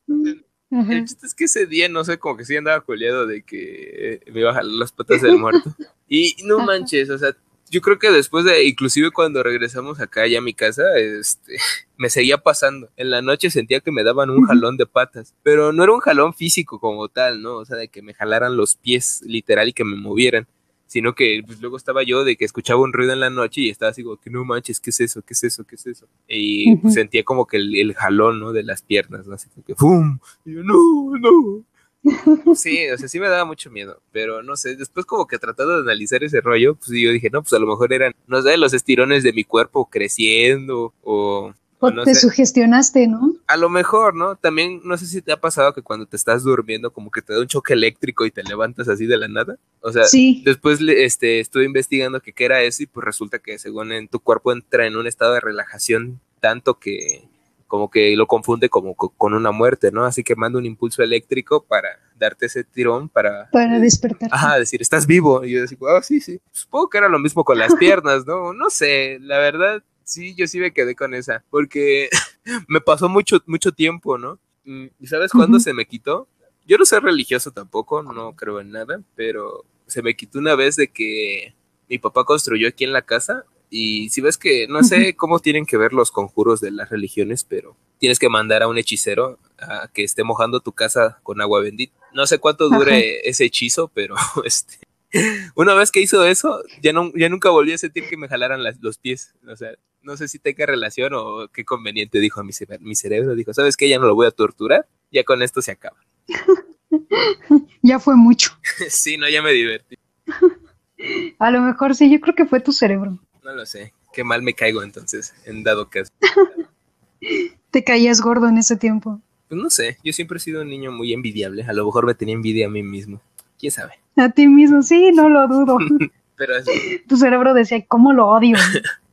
El chiste es que ese día, no sé, como que sí andaba coleado de que me iba a jalar las patas del muerto. Y no manches, o sea, yo creo que después de, inclusive cuando regresamos acá ya a mi casa, este, me seguía pasando. En la noche sentía que me daban un jalón de patas, pero no era un jalón físico como tal, ¿no? O sea, de que me jalaran los pies literal y que me movieran, sino que pues, luego estaba yo de que escuchaba un ruido en la noche y estaba así como que no manches, ¿qué es eso? ¿Qué es eso? ¿Qué es eso? Y pues, sentía como que el, el, jalón, ¿no? De las piernas, ¿no? Así como que ¡pum! Y yo, no, no. Sí, o sea, sí me daba mucho miedo, pero no sé, después como que tratando de analizar ese rollo, pues yo dije, no, pues a lo mejor eran, no sé, los estirones de mi cuerpo creciendo o... O, no te sé. sugestionaste, ¿no? A lo mejor, ¿no? También no sé si te ha pasado que cuando te estás durmiendo como que te da un choque eléctrico y te levantas así de la nada. O sea, sí. después este, estuve investigando que qué era eso y pues resulta que según en tu cuerpo entra en un estado de relajación tanto que como que lo confunde como con una muerte, ¿no? Así que manda un impulso eléctrico para darte ese tirón para... Para despertar. Ajá, decir, estás vivo. Y yo decía, oh, sí, sí. Supongo que era lo mismo con las piernas, ¿no? No sé, la verdad, sí, yo sí me quedé con esa, porque me pasó mucho, mucho tiempo, ¿no? Mm, ¿Y sabes cuándo uh -huh. se me quitó? Yo no soy religioso tampoco, no creo en nada, pero se me quitó una vez de que mi papá construyó aquí en la casa y si ves que, no sé cómo tienen que ver los conjuros de las religiones, pero tienes que mandar a un hechicero a que esté mojando tu casa con agua bendita. No sé cuánto dure Ajá. ese hechizo, pero este, una vez que hizo eso, ya, no, ya nunca volví a sentir que me jalaran las, los pies. O sea, no sé si tenga relación o qué conveniente dijo mi, mi cerebro. Dijo, ¿sabes qué? Ya no lo voy a torturar, ya con esto se acaba. ya fue mucho. sí, no, ya me divertí. A lo mejor sí, yo creo que fue tu cerebro. No lo sé. Qué mal me caigo entonces, en dado caso. ¿Te caías gordo en ese tiempo? Pues no sé, yo siempre he sido un niño muy envidiable. A lo mejor me tenía envidia a mí mismo. ¿Quién sabe? A ti mismo, sí, no lo dudo. Pero es... Tu cerebro decía, ¿cómo lo odio?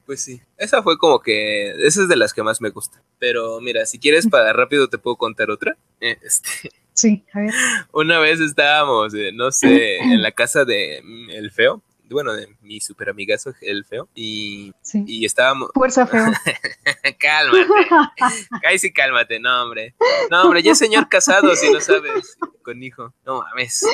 Pues sí, esa fue como que, esa es de las que más me gusta. Pero mira, si quieres para rápido te puedo contar otra. Este... Sí, a ver. Una vez estábamos, eh, no sé, en la casa de mm, El Feo, bueno, de mi super amigazo, el feo, y, sí. y estábamos... Fuerza feo. cálmate. Ay, sí, cálmate, no, hombre. No, hombre, ya es señor casado, si no sabes, con hijo. No mames.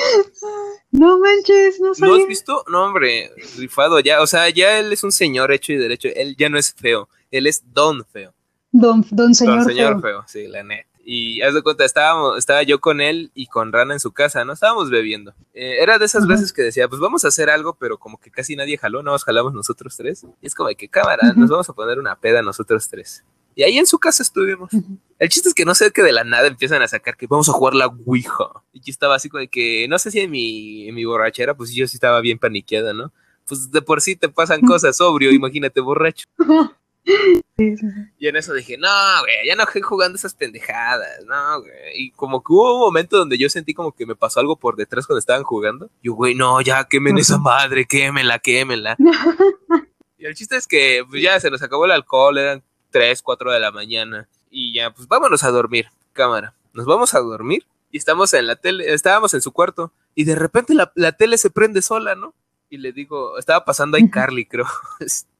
No manches, no sabía. ¿No has visto? No, hombre, rifado ya, o sea, ya él es un señor hecho y derecho, él ya no es feo, él es don feo. Don, don señor, don señor feo. feo. sí, la neta y haz de cuenta, estábamos, estaba yo con él y con Rana en su casa, ¿no? Estábamos bebiendo. Eh, era de esas veces que decía, pues vamos a hacer algo, pero como que casi nadie jaló, no nos jalamos nosotros tres. Y es como de que cámara, nos vamos a poner una peda nosotros tres. Y ahí en su casa estuvimos. El chiste es que no sé que de la nada empiezan a sacar que vamos a jugar la Ouija. Y yo estaba así como de que, no sé si en mi, en mi borrachera, pues yo sí estaba bien paniqueada, ¿no? Pues de por sí te pasan cosas sobrio, imagínate borracho. Y en eso dije, no, güey, ya no estoy jugando esas pendejadas, no, güey. Y como que hubo un momento donde yo sentí como que me pasó algo por detrás cuando estaban jugando. Yo, güey, no, ya quemen esa madre, quémela, quémela. y el chiste es que pues, ya se nos acabó el alcohol, eran 3, 4 de la mañana. Y ya, pues vámonos a dormir, cámara. Nos vamos a dormir y estamos en la tele, estábamos en su cuarto y de repente la, la tele se prende sola, ¿no? Y le digo, estaba pasando a Carly, creo.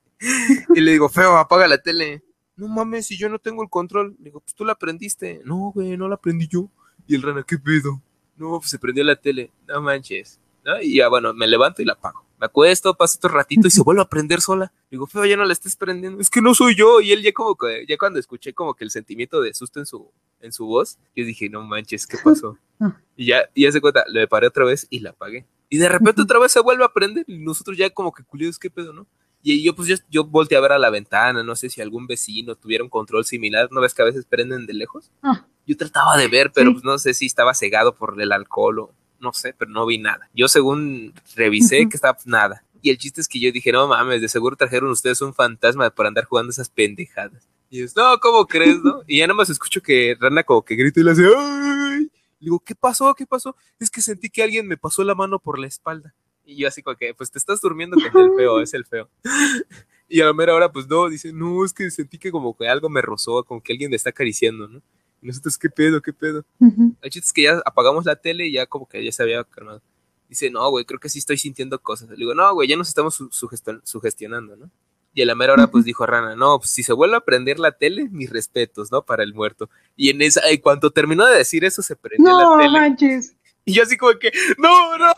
y le digo, feo, apaga la tele. No mames, si yo no tengo el control. Le digo, pues tú la prendiste. No, güey, no la prendí yo. Y el rana, ¿qué pedo? No, pues se prendió la tele. No manches. Y ya, bueno, me levanto y la apago. Me acuesto, paso otro ratito y se vuelve a prender sola. Digo, feo, ya no la estés prendiendo. Es que no soy yo. Y él ya como que, ya cuando escuché como que el sentimiento de susto en su, en su voz, yo dije, no manches, ¿qué pasó? Y ya, y ya se cuenta, le paré otra vez y la apagué. Y de repente otra vez se vuelve a prender y nosotros ya como que culiados, ¿qué pedo, no? Y yo pues yo, yo volteé a ver a la ventana, no sé si algún vecino tuviera un control similar, ¿no ves que a veces prenden de lejos? Ah. Yo trataba de ver, pero pues no sé si estaba cegado por el alcohol o no sé, pero no vi nada. Yo según revisé que estaba pues, nada. Y el chiste es que yo dije, no mames, de seguro trajeron ustedes un fantasma por andar jugando esas pendejadas. Y es, no, ¿cómo crees, no? Y ya nada más escucho que Rana como que grita y le hace, ¡ay! Le digo, ¿qué pasó? ¿Qué pasó? Es que sentí que alguien me pasó la mano por la espalda. Y yo así como que, pues te estás durmiendo con el feo, es el feo. Y a la mera hora, pues no, dice, no, es que sentí que como que algo me rozó, como que alguien me está acariciando, ¿no? Y nosotros, ¿qué pedo, qué pedo? El chiste es que ya apagamos la tele y ya como que ya se había calmado. Dice, no, güey, creo que sí estoy sintiendo cosas. Le digo, no, güey, ya nos estamos sugestionando, ¿no? Y a la mera hora, pues dijo Rana, no, pues si se vuelve a prender la tele, mis respetos, ¿no? Para el muerto. Y en esa, y cuando terminó de decir eso, se prendió la tele. No manches. Y yo así como que, no, no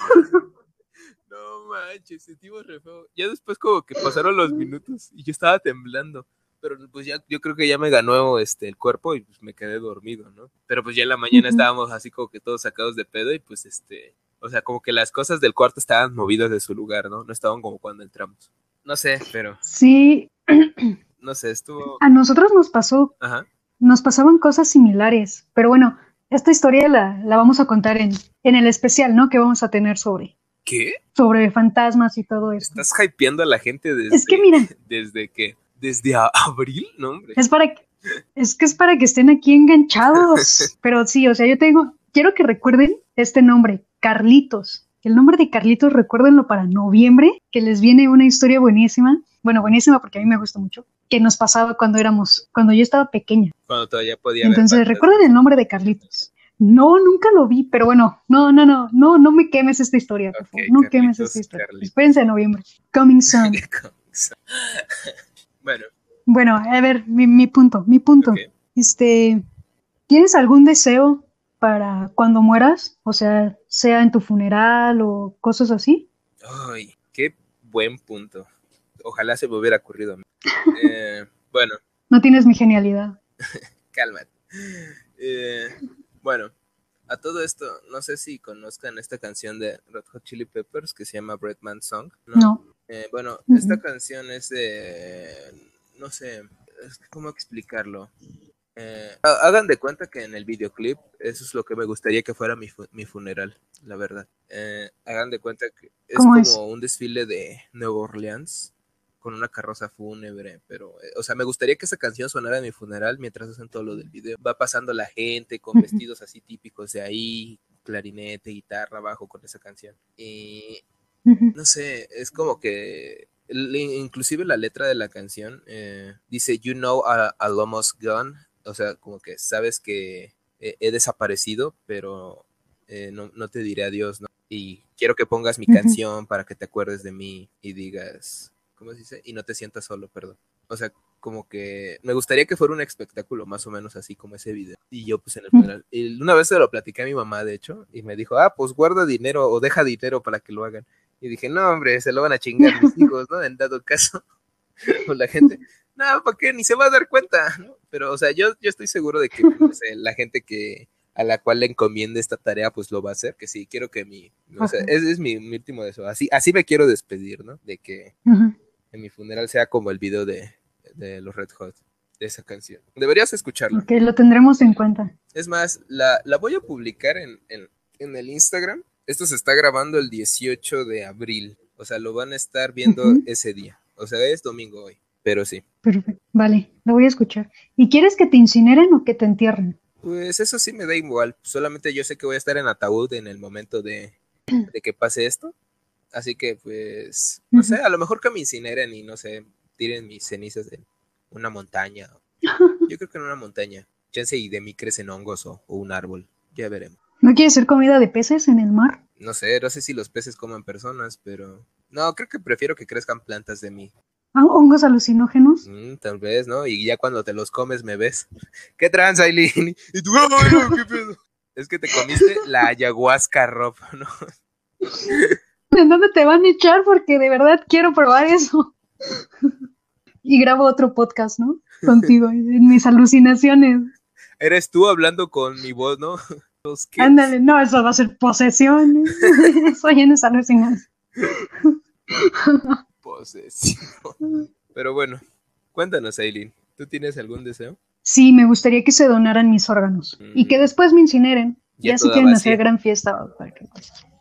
manches, sentimos re feo. Ya después como que pasaron los minutos y yo estaba temblando. Pero pues ya, yo creo que ya me ganó este el cuerpo y pues me quedé dormido, ¿no? Pero pues ya en la mañana estábamos así como que todos sacados de pedo y pues este, o sea, como que las cosas del cuarto estaban movidas de su lugar, ¿no? No estaban como cuando entramos. No sé, pero. Sí. No sé, estuvo. A nosotros nos pasó. Ajá. Nos pasaban cosas similares, pero bueno, esta historia la, la vamos a contar en, en el especial, ¿no? Que vamos a tener sobre ¿Qué? Sobre fantasmas y todo eso. Estás hypeando a la gente desde. Es que mira. ¿Desde que ¿Desde abril? No, hombre. Es para que. Es que es para que estén aquí enganchados. Pero sí, o sea, yo tengo. Quiero que recuerden este nombre, Carlitos. El nombre de Carlitos, recuérdenlo para noviembre, que les viene una historia buenísima. Bueno, buenísima porque a mí me gusta mucho. Que nos pasaba cuando éramos, cuando yo estaba pequeña. Cuando todavía podía. Entonces, recuerden el nombre de Carlitos. No, nunca lo vi, pero bueno, no, no, no, no, no me quemes esta historia, por favor. No quemes esta historia. Espérense en noviembre. Coming soon. bueno. Bueno, a ver, mi, punto, mi punto. Este, ¿tienes algún deseo para cuando mueras? O sea, sea en tu funeral o cosas así. Ay, qué buen punto. Ojalá se me hubiera ocurrido a mí. Eh, bueno. No tienes mi genialidad. Cálmate. Eh, bueno, a todo esto, no sé si conozcan esta canción de Red Hot Chili Peppers que se llama Breadman Song. No. Eh, bueno, esta canción es de, no sé, ¿cómo explicarlo? Eh, hagan de cuenta que en el videoclip eso es lo que me gustaría que fuera mi, mi funeral, la verdad. Eh, hagan de cuenta que es como un desfile de Nueva Orleans con una carroza fúnebre, pero, eh, o sea, me gustaría que esa canción sonara en mi funeral mientras hacen todo lo del video. Va pasando la gente con vestidos así típicos de ahí, clarinete, guitarra, bajo con esa canción. Y no sé, es como que inclusive la letra de la canción eh, dice You know I, almost gone, o sea, como que sabes que he, desaparecido, pero eh, no, no, te diré adiós, ¿no? Y quiero que pongas mi canción para que te acuerdes de mí y digas, ¿cómo se dice? Y no te sientas solo, perdón. O sea, como que me gustaría que fuera un espectáculo más o menos así como ese video. Y yo pues en el funeral. Y una vez se lo platiqué a mi mamá, de hecho, y me dijo, ah, pues guarda dinero o deja dinero para que lo hagan. Y dije, no, hombre, se lo van a chingar mis hijos, ¿no? En dado caso. o la gente, no, ¿para qué? Ni se va a dar cuenta, ¿no? Pero, o sea, yo, yo estoy seguro de que pues, la gente que a la cual le encomiende esta tarea, pues lo va a hacer, que sí, quiero que mi, o sea, ese es mi, último deseo, así, así me quiero despedir, ¿no? De que, en mi funeral sea como el video de, los Red Hot. de esa canción. Deberías escucharla. Ok, lo tendremos en cuenta. Es más, la, la voy a publicar en, en, en, el Instagram. Esto se está grabando el 18 de abril. O sea, lo van a estar viendo uh -huh. ese día. O sea, es domingo hoy. Pero sí. Perfecto. Vale, lo voy a escuchar. ¿Y quieres que te incineren o que te entierren? Pues eso sí me da igual. Solamente yo sé que voy a estar en ataúd en el momento de, de que pase esto. Así que, pues, no sé, a lo mejor que me incineren y no sé, tiren mis cenizas en una montaña. Yo creo que en una montaña. Chance y de mí crecen hongos o, o, un árbol. Ya veremos. ¿No quieres ser comida de peces en el mar? No sé, no sé si los peces coman personas, pero. No, creo que prefiero que crezcan plantas de mí. ¿Hongos alucinógenos? Mm, tal vez, ¿no? Y ya cuando te los comes me ves. ¿Qué trans, Aileen? Y tú, oh, ¿qué pedo? Es que te comiste la ayahuasca, Rob, ¿no? ¿En dónde te van a echar? Porque de verdad quiero probar eso. y grabo otro podcast, ¿no? Contigo, en mis alucinaciones. Eres tú hablando con mi voz, ¿no? Ándale, no, eso va a ser posesión. eso ya no es alucinación. posesión. Pero bueno, cuéntanos, Aileen, ¿tú tienes algún deseo? Sí, me gustaría que se donaran mis órganos mm. y que después me incineren. Ya, ya si quieren vacía. hacer gran fiesta.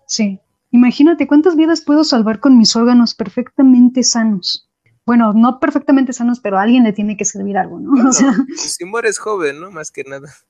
Sí. Imagínate cuántas vidas puedo salvar con mis órganos perfectamente sanos. Bueno, no perfectamente sanos, pero a alguien le tiene que servir algo, ¿no? Bueno, o sea... Si mueres joven, ¿no? Más que nada.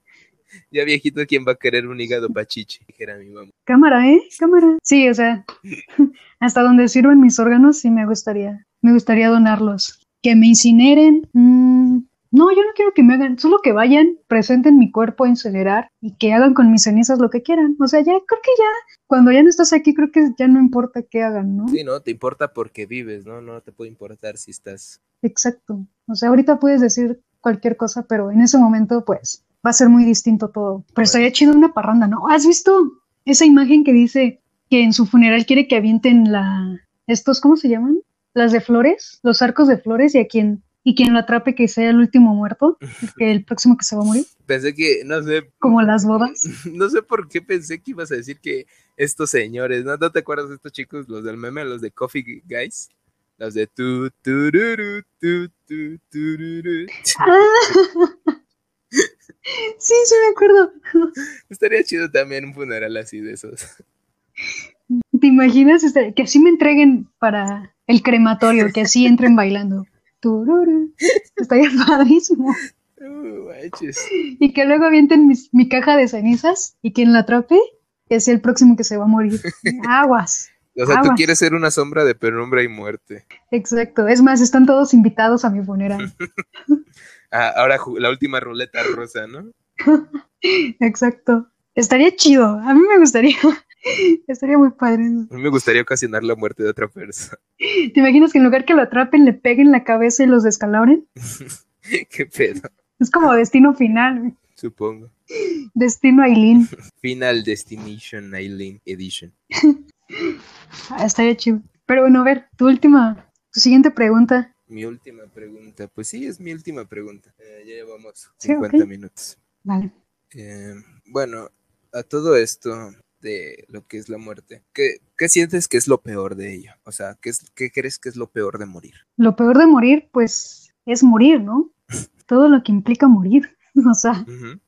Ya viejito, ¿quién va a querer un hígado pachichi? Dijera mi mamá. Cámara, ¿eh? Cámara. Sí, o sea, hasta donde sirven mis órganos, sí me gustaría. Me gustaría donarlos. Que me incineren. Mmm, no, yo no quiero que me hagan, solo que vayan, presenten mi cuerpo a incinerar y que hagan con mis cenizas lo que quieran. O sea, ya creo que ya, cuando ya no estás aquí, creo que ya no importa qué hagan, ¿no? Sí, no, te importa porque vives, ¿no? No te puede importar si estás. Exacto. O sea, ahorita puedes decir cualquier cosa, pero en ese momento, pues, va a ser muy distinto todo. Pero bueno. estaría chido una parranda, ¿no? ¿Has visto esa imagen que dice que en su funeral quiere que avienten la. estos, ¿cómo se llaman? Las de flores, los arcos de flores y a quien y quien lo atrape que sea el último muerto, que el próximo que se va a morir. Pensé que, no sé. Como las bodas. No sé por qué pensé que ibas a decir que estos señores, ¿no? ¿No te acuerdas de estos chicos, los del meme, los de Coffee Guys? Los de tu, tururu, tu, tu, tururu. Ah. sí, sí me acuerdo. Estaría chido también un funeral así de esos. ¿Te imaginas que así me entreguen para el crematorio, que así entren bailando? Tururu. Padrísimo. Uh, y que luego avienten mis, mi caja de cenizas y quien la atrape es el próximo que se va a morir. Aguas. O sea, aguas. tú quieres ser una sombra de penumbra y muerte. Exacto. Es más, están todos invitados a mi funeral. ah, ahora la última ruleta rosa, ¿no? Exacto. Estaría chido. A mí me gustaría. Estaría muy padre. A mí me gustaría ocasionar la muerte de otra persona. ¿Te imaginas que en lugar que lo atrapen, le peguen la cabeza y los descalabren? Qué pedo. Es como destino final. Supongo. Destino Aileen. Final Destination Aileen Edition. ah, estaría chido. Pero bueno, a ver, tu última, tu siguiente pregunta. Mi última pregunta. Pues sí, es mi última pregunta. Eh, ya llevamos 50 sí, okay. minutos. Vale. Eh, bueno, a todo esto, de lo que es la muerte. ¿Qué, ¿Qué, sientes que es lo peor de ello? O sea, ¿qué, es, ¿qué crees que es lo peor de morir? Lo peor de morir, pues, es morir, ¿no? Todo lo que implica morir. O sea, uh -huh.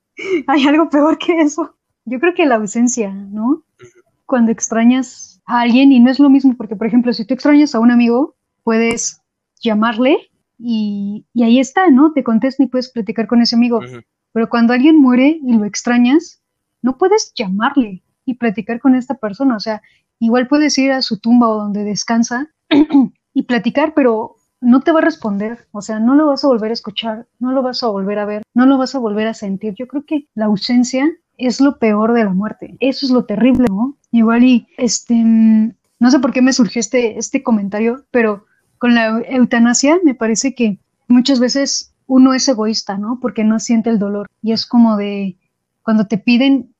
hay algo peor que eso. Yo creo que la ausencia, ¿no? Uh -huh. Cuando extrañas a alguien y no es lo mismo, porque, por ejemplo, si tú extrañas a un amigo, puedes llamarle y, y ahí está, ¿no? Te contesta y puedes platicar con ese amigo. Uh -huh. Pero cuando alguien muere y lo extrañas, no puedes llamarle, y platicar con esta persona. O sea, igual puedes ir a su tumba o donde descansa y platicar, pero no te va a responder. O sea, no lo vas a volver a escuchar, no lo vas a volver a ver, no lo vas a volver a sentir. Yo creo que la ausencia es lo peor de la muerte. Eso es lo terrible, ¿no? Igual y, este, no sé por qué me surgió este, este comentario, pero con la eutanasia me parece que muchas veces uno es egoísta, ¿no? Porque no siente el dolor. Y es como de, cuando te piden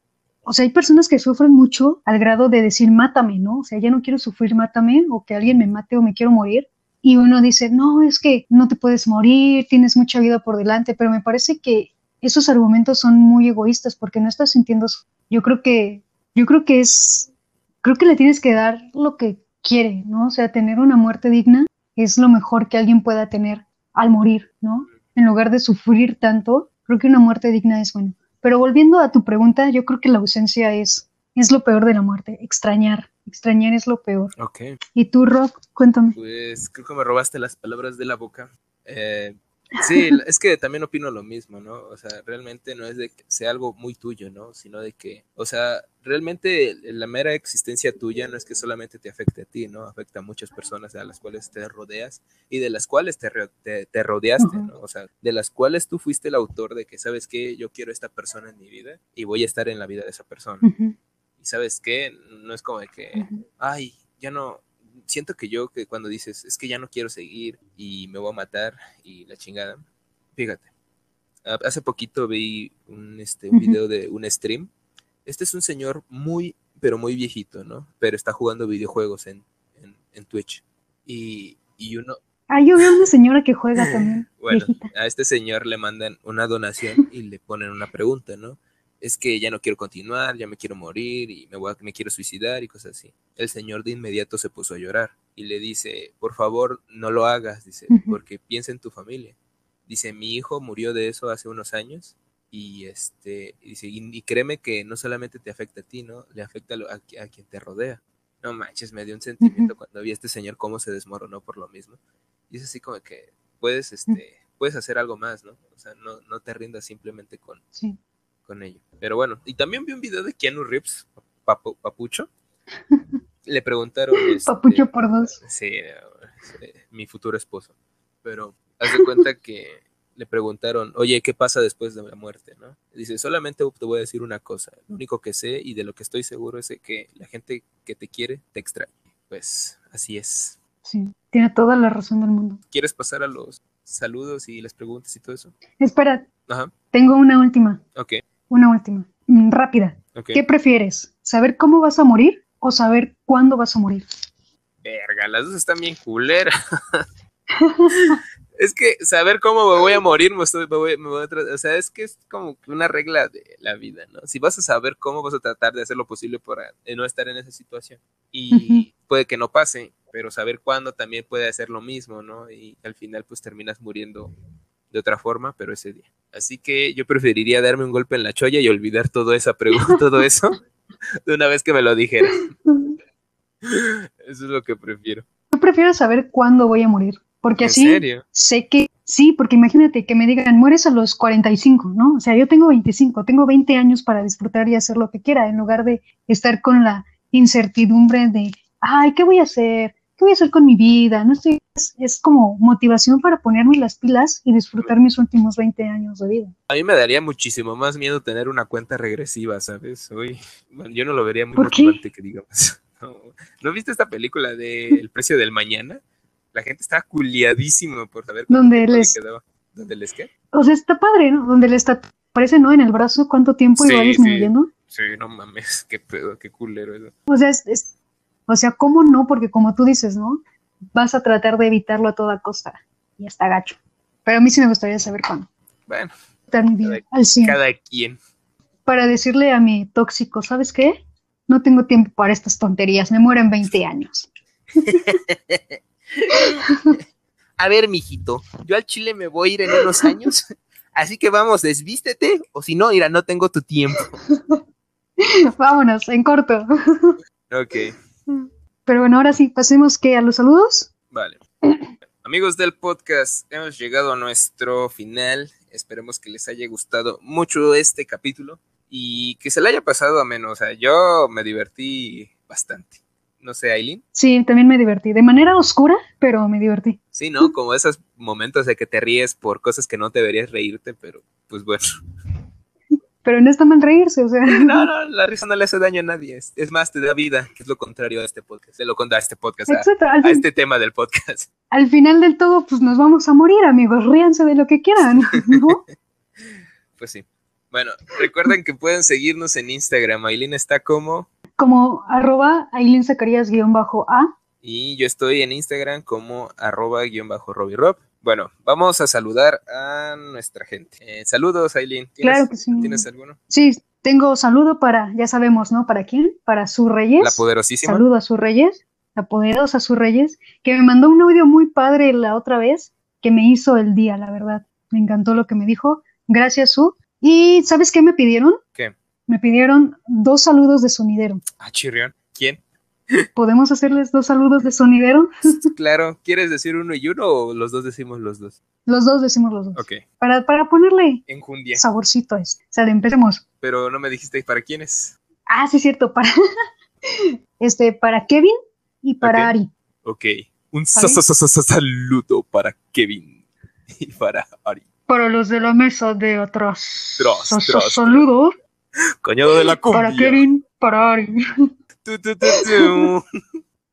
o sea, hay personas que sufren mucho al grado de decir, mátame, ¿no? O sea, ya no quiero sufrir, mátame, o que alguien me mate o me quiero morir. Y uno dice, no, es que no te puedes morir, tienes mucha vida por delante, pero me parece que esos argumentos son muy egoístas porque no estás sintiendo. Yo creo que, yo creo que es, creo que le tienes que dar lo que quiere, ¿no? O sea, tener una muerte digna es lo mejor que alguien pueda tener al morir, ¿no? en lugar de sufrir tanto, creo que una muerte digna es bueno. Pero volviendo a tu pregunta, yo creo que la ausencia es, es lo peor de la muerte, extrañar. Extrañar es lo peor. Ok. ¿Y tú, Rob? Cuéntame. Pues creo que me robaste las palabras de la boca. Eh, sí, es que también opino lo mismo, ¿no? O sea, realmente no es de que sea algo muy tuyo, ¿no? Sino de que, o sea, realmente la mera existencia tuya no es que solamente te afecte a ti, ¿no? Afecta a muchas personas a las cuales te rodeas y de las cuales te, te, te rodeaste, ¿no? O sea, de las cuales tú fuiste el autor de que, ¿sabes qué? Yo quiero esta persona en mi vida y voy a estar en la vida de esa persona. Uh -huh. Y sabes qué? No es como de que, ay, ya no, siento que yo que cuando dices, es que ya no quiero seguir y me voy a matar y la chingada, fíjate, hace poquito vi un, este, un video de un stream, este es un señor muy, pero muy viejito, ¿no? Pero está jugando videojuegos en, en, en Twitch y, y uno... Ah, yo veo una señora que juega también. bueno, viejita. a este señor le mandan una donación y le ponen una pregunta, ¿no? Es que ya no quiero continuar, ya me quiero morir y me, voy a, me quiero suicidar y cosas así. El señor de inmediato se puso a llorar y le dice, por favor, no lo hagas, dice, porque piensa en tu familia. Dice, mi hijo murió de eso hace unos años y este dice, y, y créeme que no solamente te afecta a ti, ¿no? Le afecta a, a, a quien te rodea. No manches, me dio un sentimiento uh -huh. cuando vi a este señor cómo se desmoronó por lo mismo. Y es así como que puedes, este, puedes hacer algo más, ¿no? O sea, no, no te rindas simplemente con, sí con ello. Pero bueno, y también vi un video de Keanu Reeves, papu, Papucho. Le preguntaron. Este, Papucho por dos. Sí, mi futuro esposo. Pero haz de cuenta que le preguntaron, oye, ¿qué pasa después de la muerte? ¿no? Dice, solamente te voy a decir una cosa. Lo único que sé y de lo que estoy seguro es que la gente que te quiere te extraña. Pues así es. Sí, tiene toda la razón del mundo. ¿Quieres pasar a los saludos y las preguntas y todo eso? Espera, Ajá. tengo una última. Ok. Una última. Mm, rápida. Okay. ¿Qué prefieres? ¿Saber cómo vas a morir o saber cuándo vas a morir? Verga, las dos están bien culeras. es que saber cómo me voy a morir, me, estoy, me, voy, me voy a o sea, es que es como una regla de la vida, ¿no? Si vas a saber cómo, vas a tratar de hacer lo posible para no estar en esa situación. Y uh -huh. puede que no pase, pero saber cuándo también puede hacer lo mismo, ¿no? Y al final pues terminas muriendo de otra forma, pero ese día. Así que yo preferiría darme un golpe en la cholla y olvidar todo esa pregunta, todo eso, de una vez que me lo dijera. Eso es lo que prefiero. Yo prefiero saber cuándo voy a morir, porque ¿En así serio? sé que sí, porque imagínate que me digan, mueres a los 45, ¿no? O sea, yo tengo 25, tengo 20 años para disfrutar y hacer lo que quiera, en lugar de estar con la incertidumbre de, ay, ¿qué voy a hacer? ¿Qué voy a hacer con mi vida? No estoy, es, como motivación para ponerme las pilas y disfrutar mis últimos 20 años de vida. A mí me daría muchísimo más miedo tener una cuenta regresiva, ¿sabes? Uy, bueno, yo no lo vería muy motivante que digamos. No. ¿No viste esta película de El precio del mañana? La gente está culiadísima por saber ¿Dónde les quedaba. ¿Dónde les qué? O sea, está padre, ¿no? Donde le está parece no en el brazo cuánto tiempo sí, iba disminuyendo. Sí. sí, no mames, qué pedo, qué culero eso. O sea, es, es, o sea, ¿cómo no? Porque como tú dices, ¿no? Vas a tratar de evitarlo a toda costa. Y está gacho. Pero a mí sí me gustaría saber cuándo. Bueno. Vida, cada, al 100. cada quien. Para decirle a mi tóxico, ¿sabes qué? No tengo tiempo para estas tonterías, me muero en 20 años. a ver, mijito, yo al Chile me voy a ir en unos años, así que vamos, desvístete, o si no, mira, no tengo tu tiempo. Vámonos, en corto. Ok. Pero bueno, ahora sí, pasemos que a los saludos. Vale. Amigos del podcast, hemos llegado a nuestro final. Esperemos que les haya gustado mucho este capítulo y que se le haya pasado a menos. O sea, yo me divertí bastante. No sé, Aileen. Sí, también me divertí. De manera oscura, pero me divertí. Sí, ¿no? Como esos momentos de que te ríes por cosas que no deberías reírte, pero pues bueno. Pero no está mal reírse, o sea. No, no, la risa no le hace daño a nadie. Es, es más, te da vida, que es lo contrario a este podcast. De lo contrario a este podcast, Exacto, a, a este tema del podcast. Al final del todo, pues nos vamos a morir, amigos. Ríanse de lo que quieran, ¿no? pues sí. Bueno, recuerden que pueden seguirnos en Instagram. Aileen está como. Como arroba Aileen Zacarías guion bajo A. Y yo estoy en Instagram como arroba guion bajo Robbie Rob. Bueno, vamos a saludar a nuestra gente. Eh, saludos, Aileen. Claro que sí. ¿Tienes alguno? Sí, tengo saludo para, ya sabemos, ¿no? ¿Para quién? Para su Reyes. La poderosísima. Saludo a su Reyes, la poderosa su Reyes, que me mandó un audio muy padre la otra vez, que me hizo el día, la verdad. Me encantó lo que me dijo. Gracias, Su. ¿Y sabes qué me pidieron? ¿Qué? Me pidieron dos saludos de sonidero. Ah, chirrión. ¿Quién? ¿Podemos hacerles dos saludos de sonidero? claro. ¿Quieres decir uno y uno o los dos decimos los dos? Los dos decimos los dos. Ok. Para, para ponerle Enjundia. saborcito a esto. Sale, empecemos. Pero no me dijiste para quiénes. Ah, sí, cierto. Para, este, para Kevin y para. Ari. Ok. Un ¿Vale? sa- sa- sa- sa- saludo para Kevin y para Ari. Para los de la mesa de atrás. Tras, tras, Saludos Coñado de la cumbia. para Kevin, para Ari. Tu, tu, tu, tu.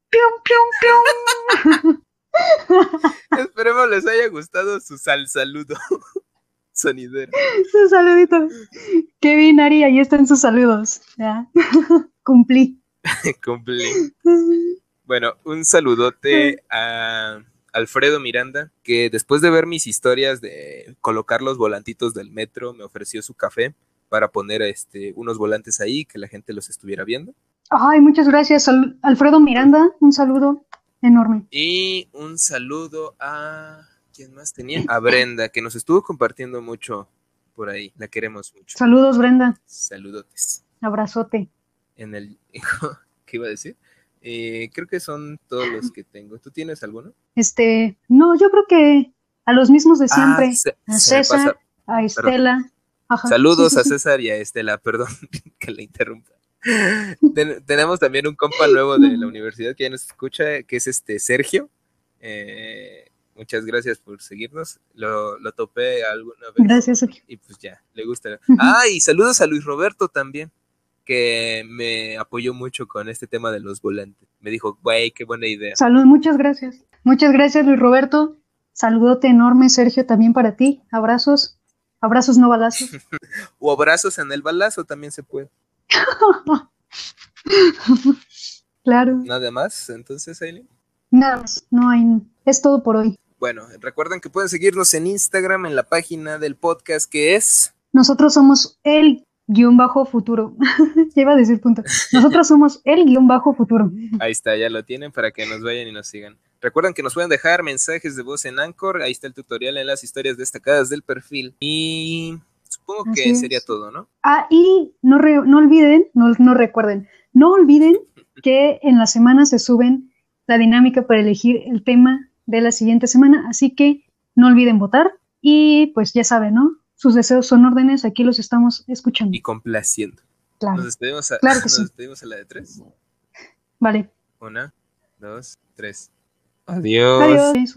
Pium, pium, pium. Esperemos les haya gustado su sal saludo sonidero. Sus saluditos. Kevin, Ari, ahí están sus saludos. Ya. Cumplí. Cumplí. Bueno, un saludote a Alfredo Miranda, que después de ver mis historias de colocar los volantitos del metro, me ofreció su café para poner este, unos volantes ahí, que la gente los estuviera viendo. Ay, muchas gracias, Al- Alfredo Miranda. Un saludo enorme. Y un saludo a... ¿Quién más tenía? A Brenda, que nos estuvo compartiendo mucho por ahí. La queremos mucho. Saludos, Brenda. Saludotes. Abrazote. En el... ¿Qué iba a decir? Eh, creo que son todos los que tengo. ¿Tú tienes alguno? Este, no, yo creo que a los mismos de siempre. Ah, se- a César, a Estela. Ajá, Saludos sí, sí, a. César y a Estela, perdón que la interrumpa. Ten- tenemos también un compa nuevo de la universidad que ya nos escucha, que es este Sergio. Eh, muchas gracias por seguirnos. Lo, lo topé alguna vez Gracias, Sergio. y pues ya, le gusta. Ah, y saludos a Luis Roberto también, que me apoyó mucho con este tema de los volantes. Me dijo, güey, qué buena idea. Salud, muchas gracias. Muchas gracias, Luis Roberto. Saludote enorme, Sergio, también para ti. Abrazos. Abrazos, no balazos. O abrazos en el balazo también se puede. Claro. Nada más, entonces, Aileen. Nada más, no hay. Es todo por hoy. Bueno, recuerden que pueden seguirnos en Instagram, en la página del podcast que es... Nosotros somos el guion bajo futuro. iba a decir punto. Nosotros somos el guion bajo futuro. Ahí está, ya lo tienen para que nos vayan y nos sigan. Recuerden que nos pueden dejar mensajes de voz en Anchor. Ahí está el tutorial en las historias destacadas del perfil. Y supongo que es. sería todo, ¿no? Ah, y no, re- no olviden, no, no recuerden, no olviden que en la semana se suben la dinámica para elegir el tema de la siguiente semana, así que no olviden votar y pues ya saben, ¿no? Sus deseos son órdenes, aquí los estamos escuchando. Y complaciendo. Claro, Nos despedimos a, Claro que nos sí. despedimos a la de tres. vale. Una, dos, tres. Adiós. Adiós.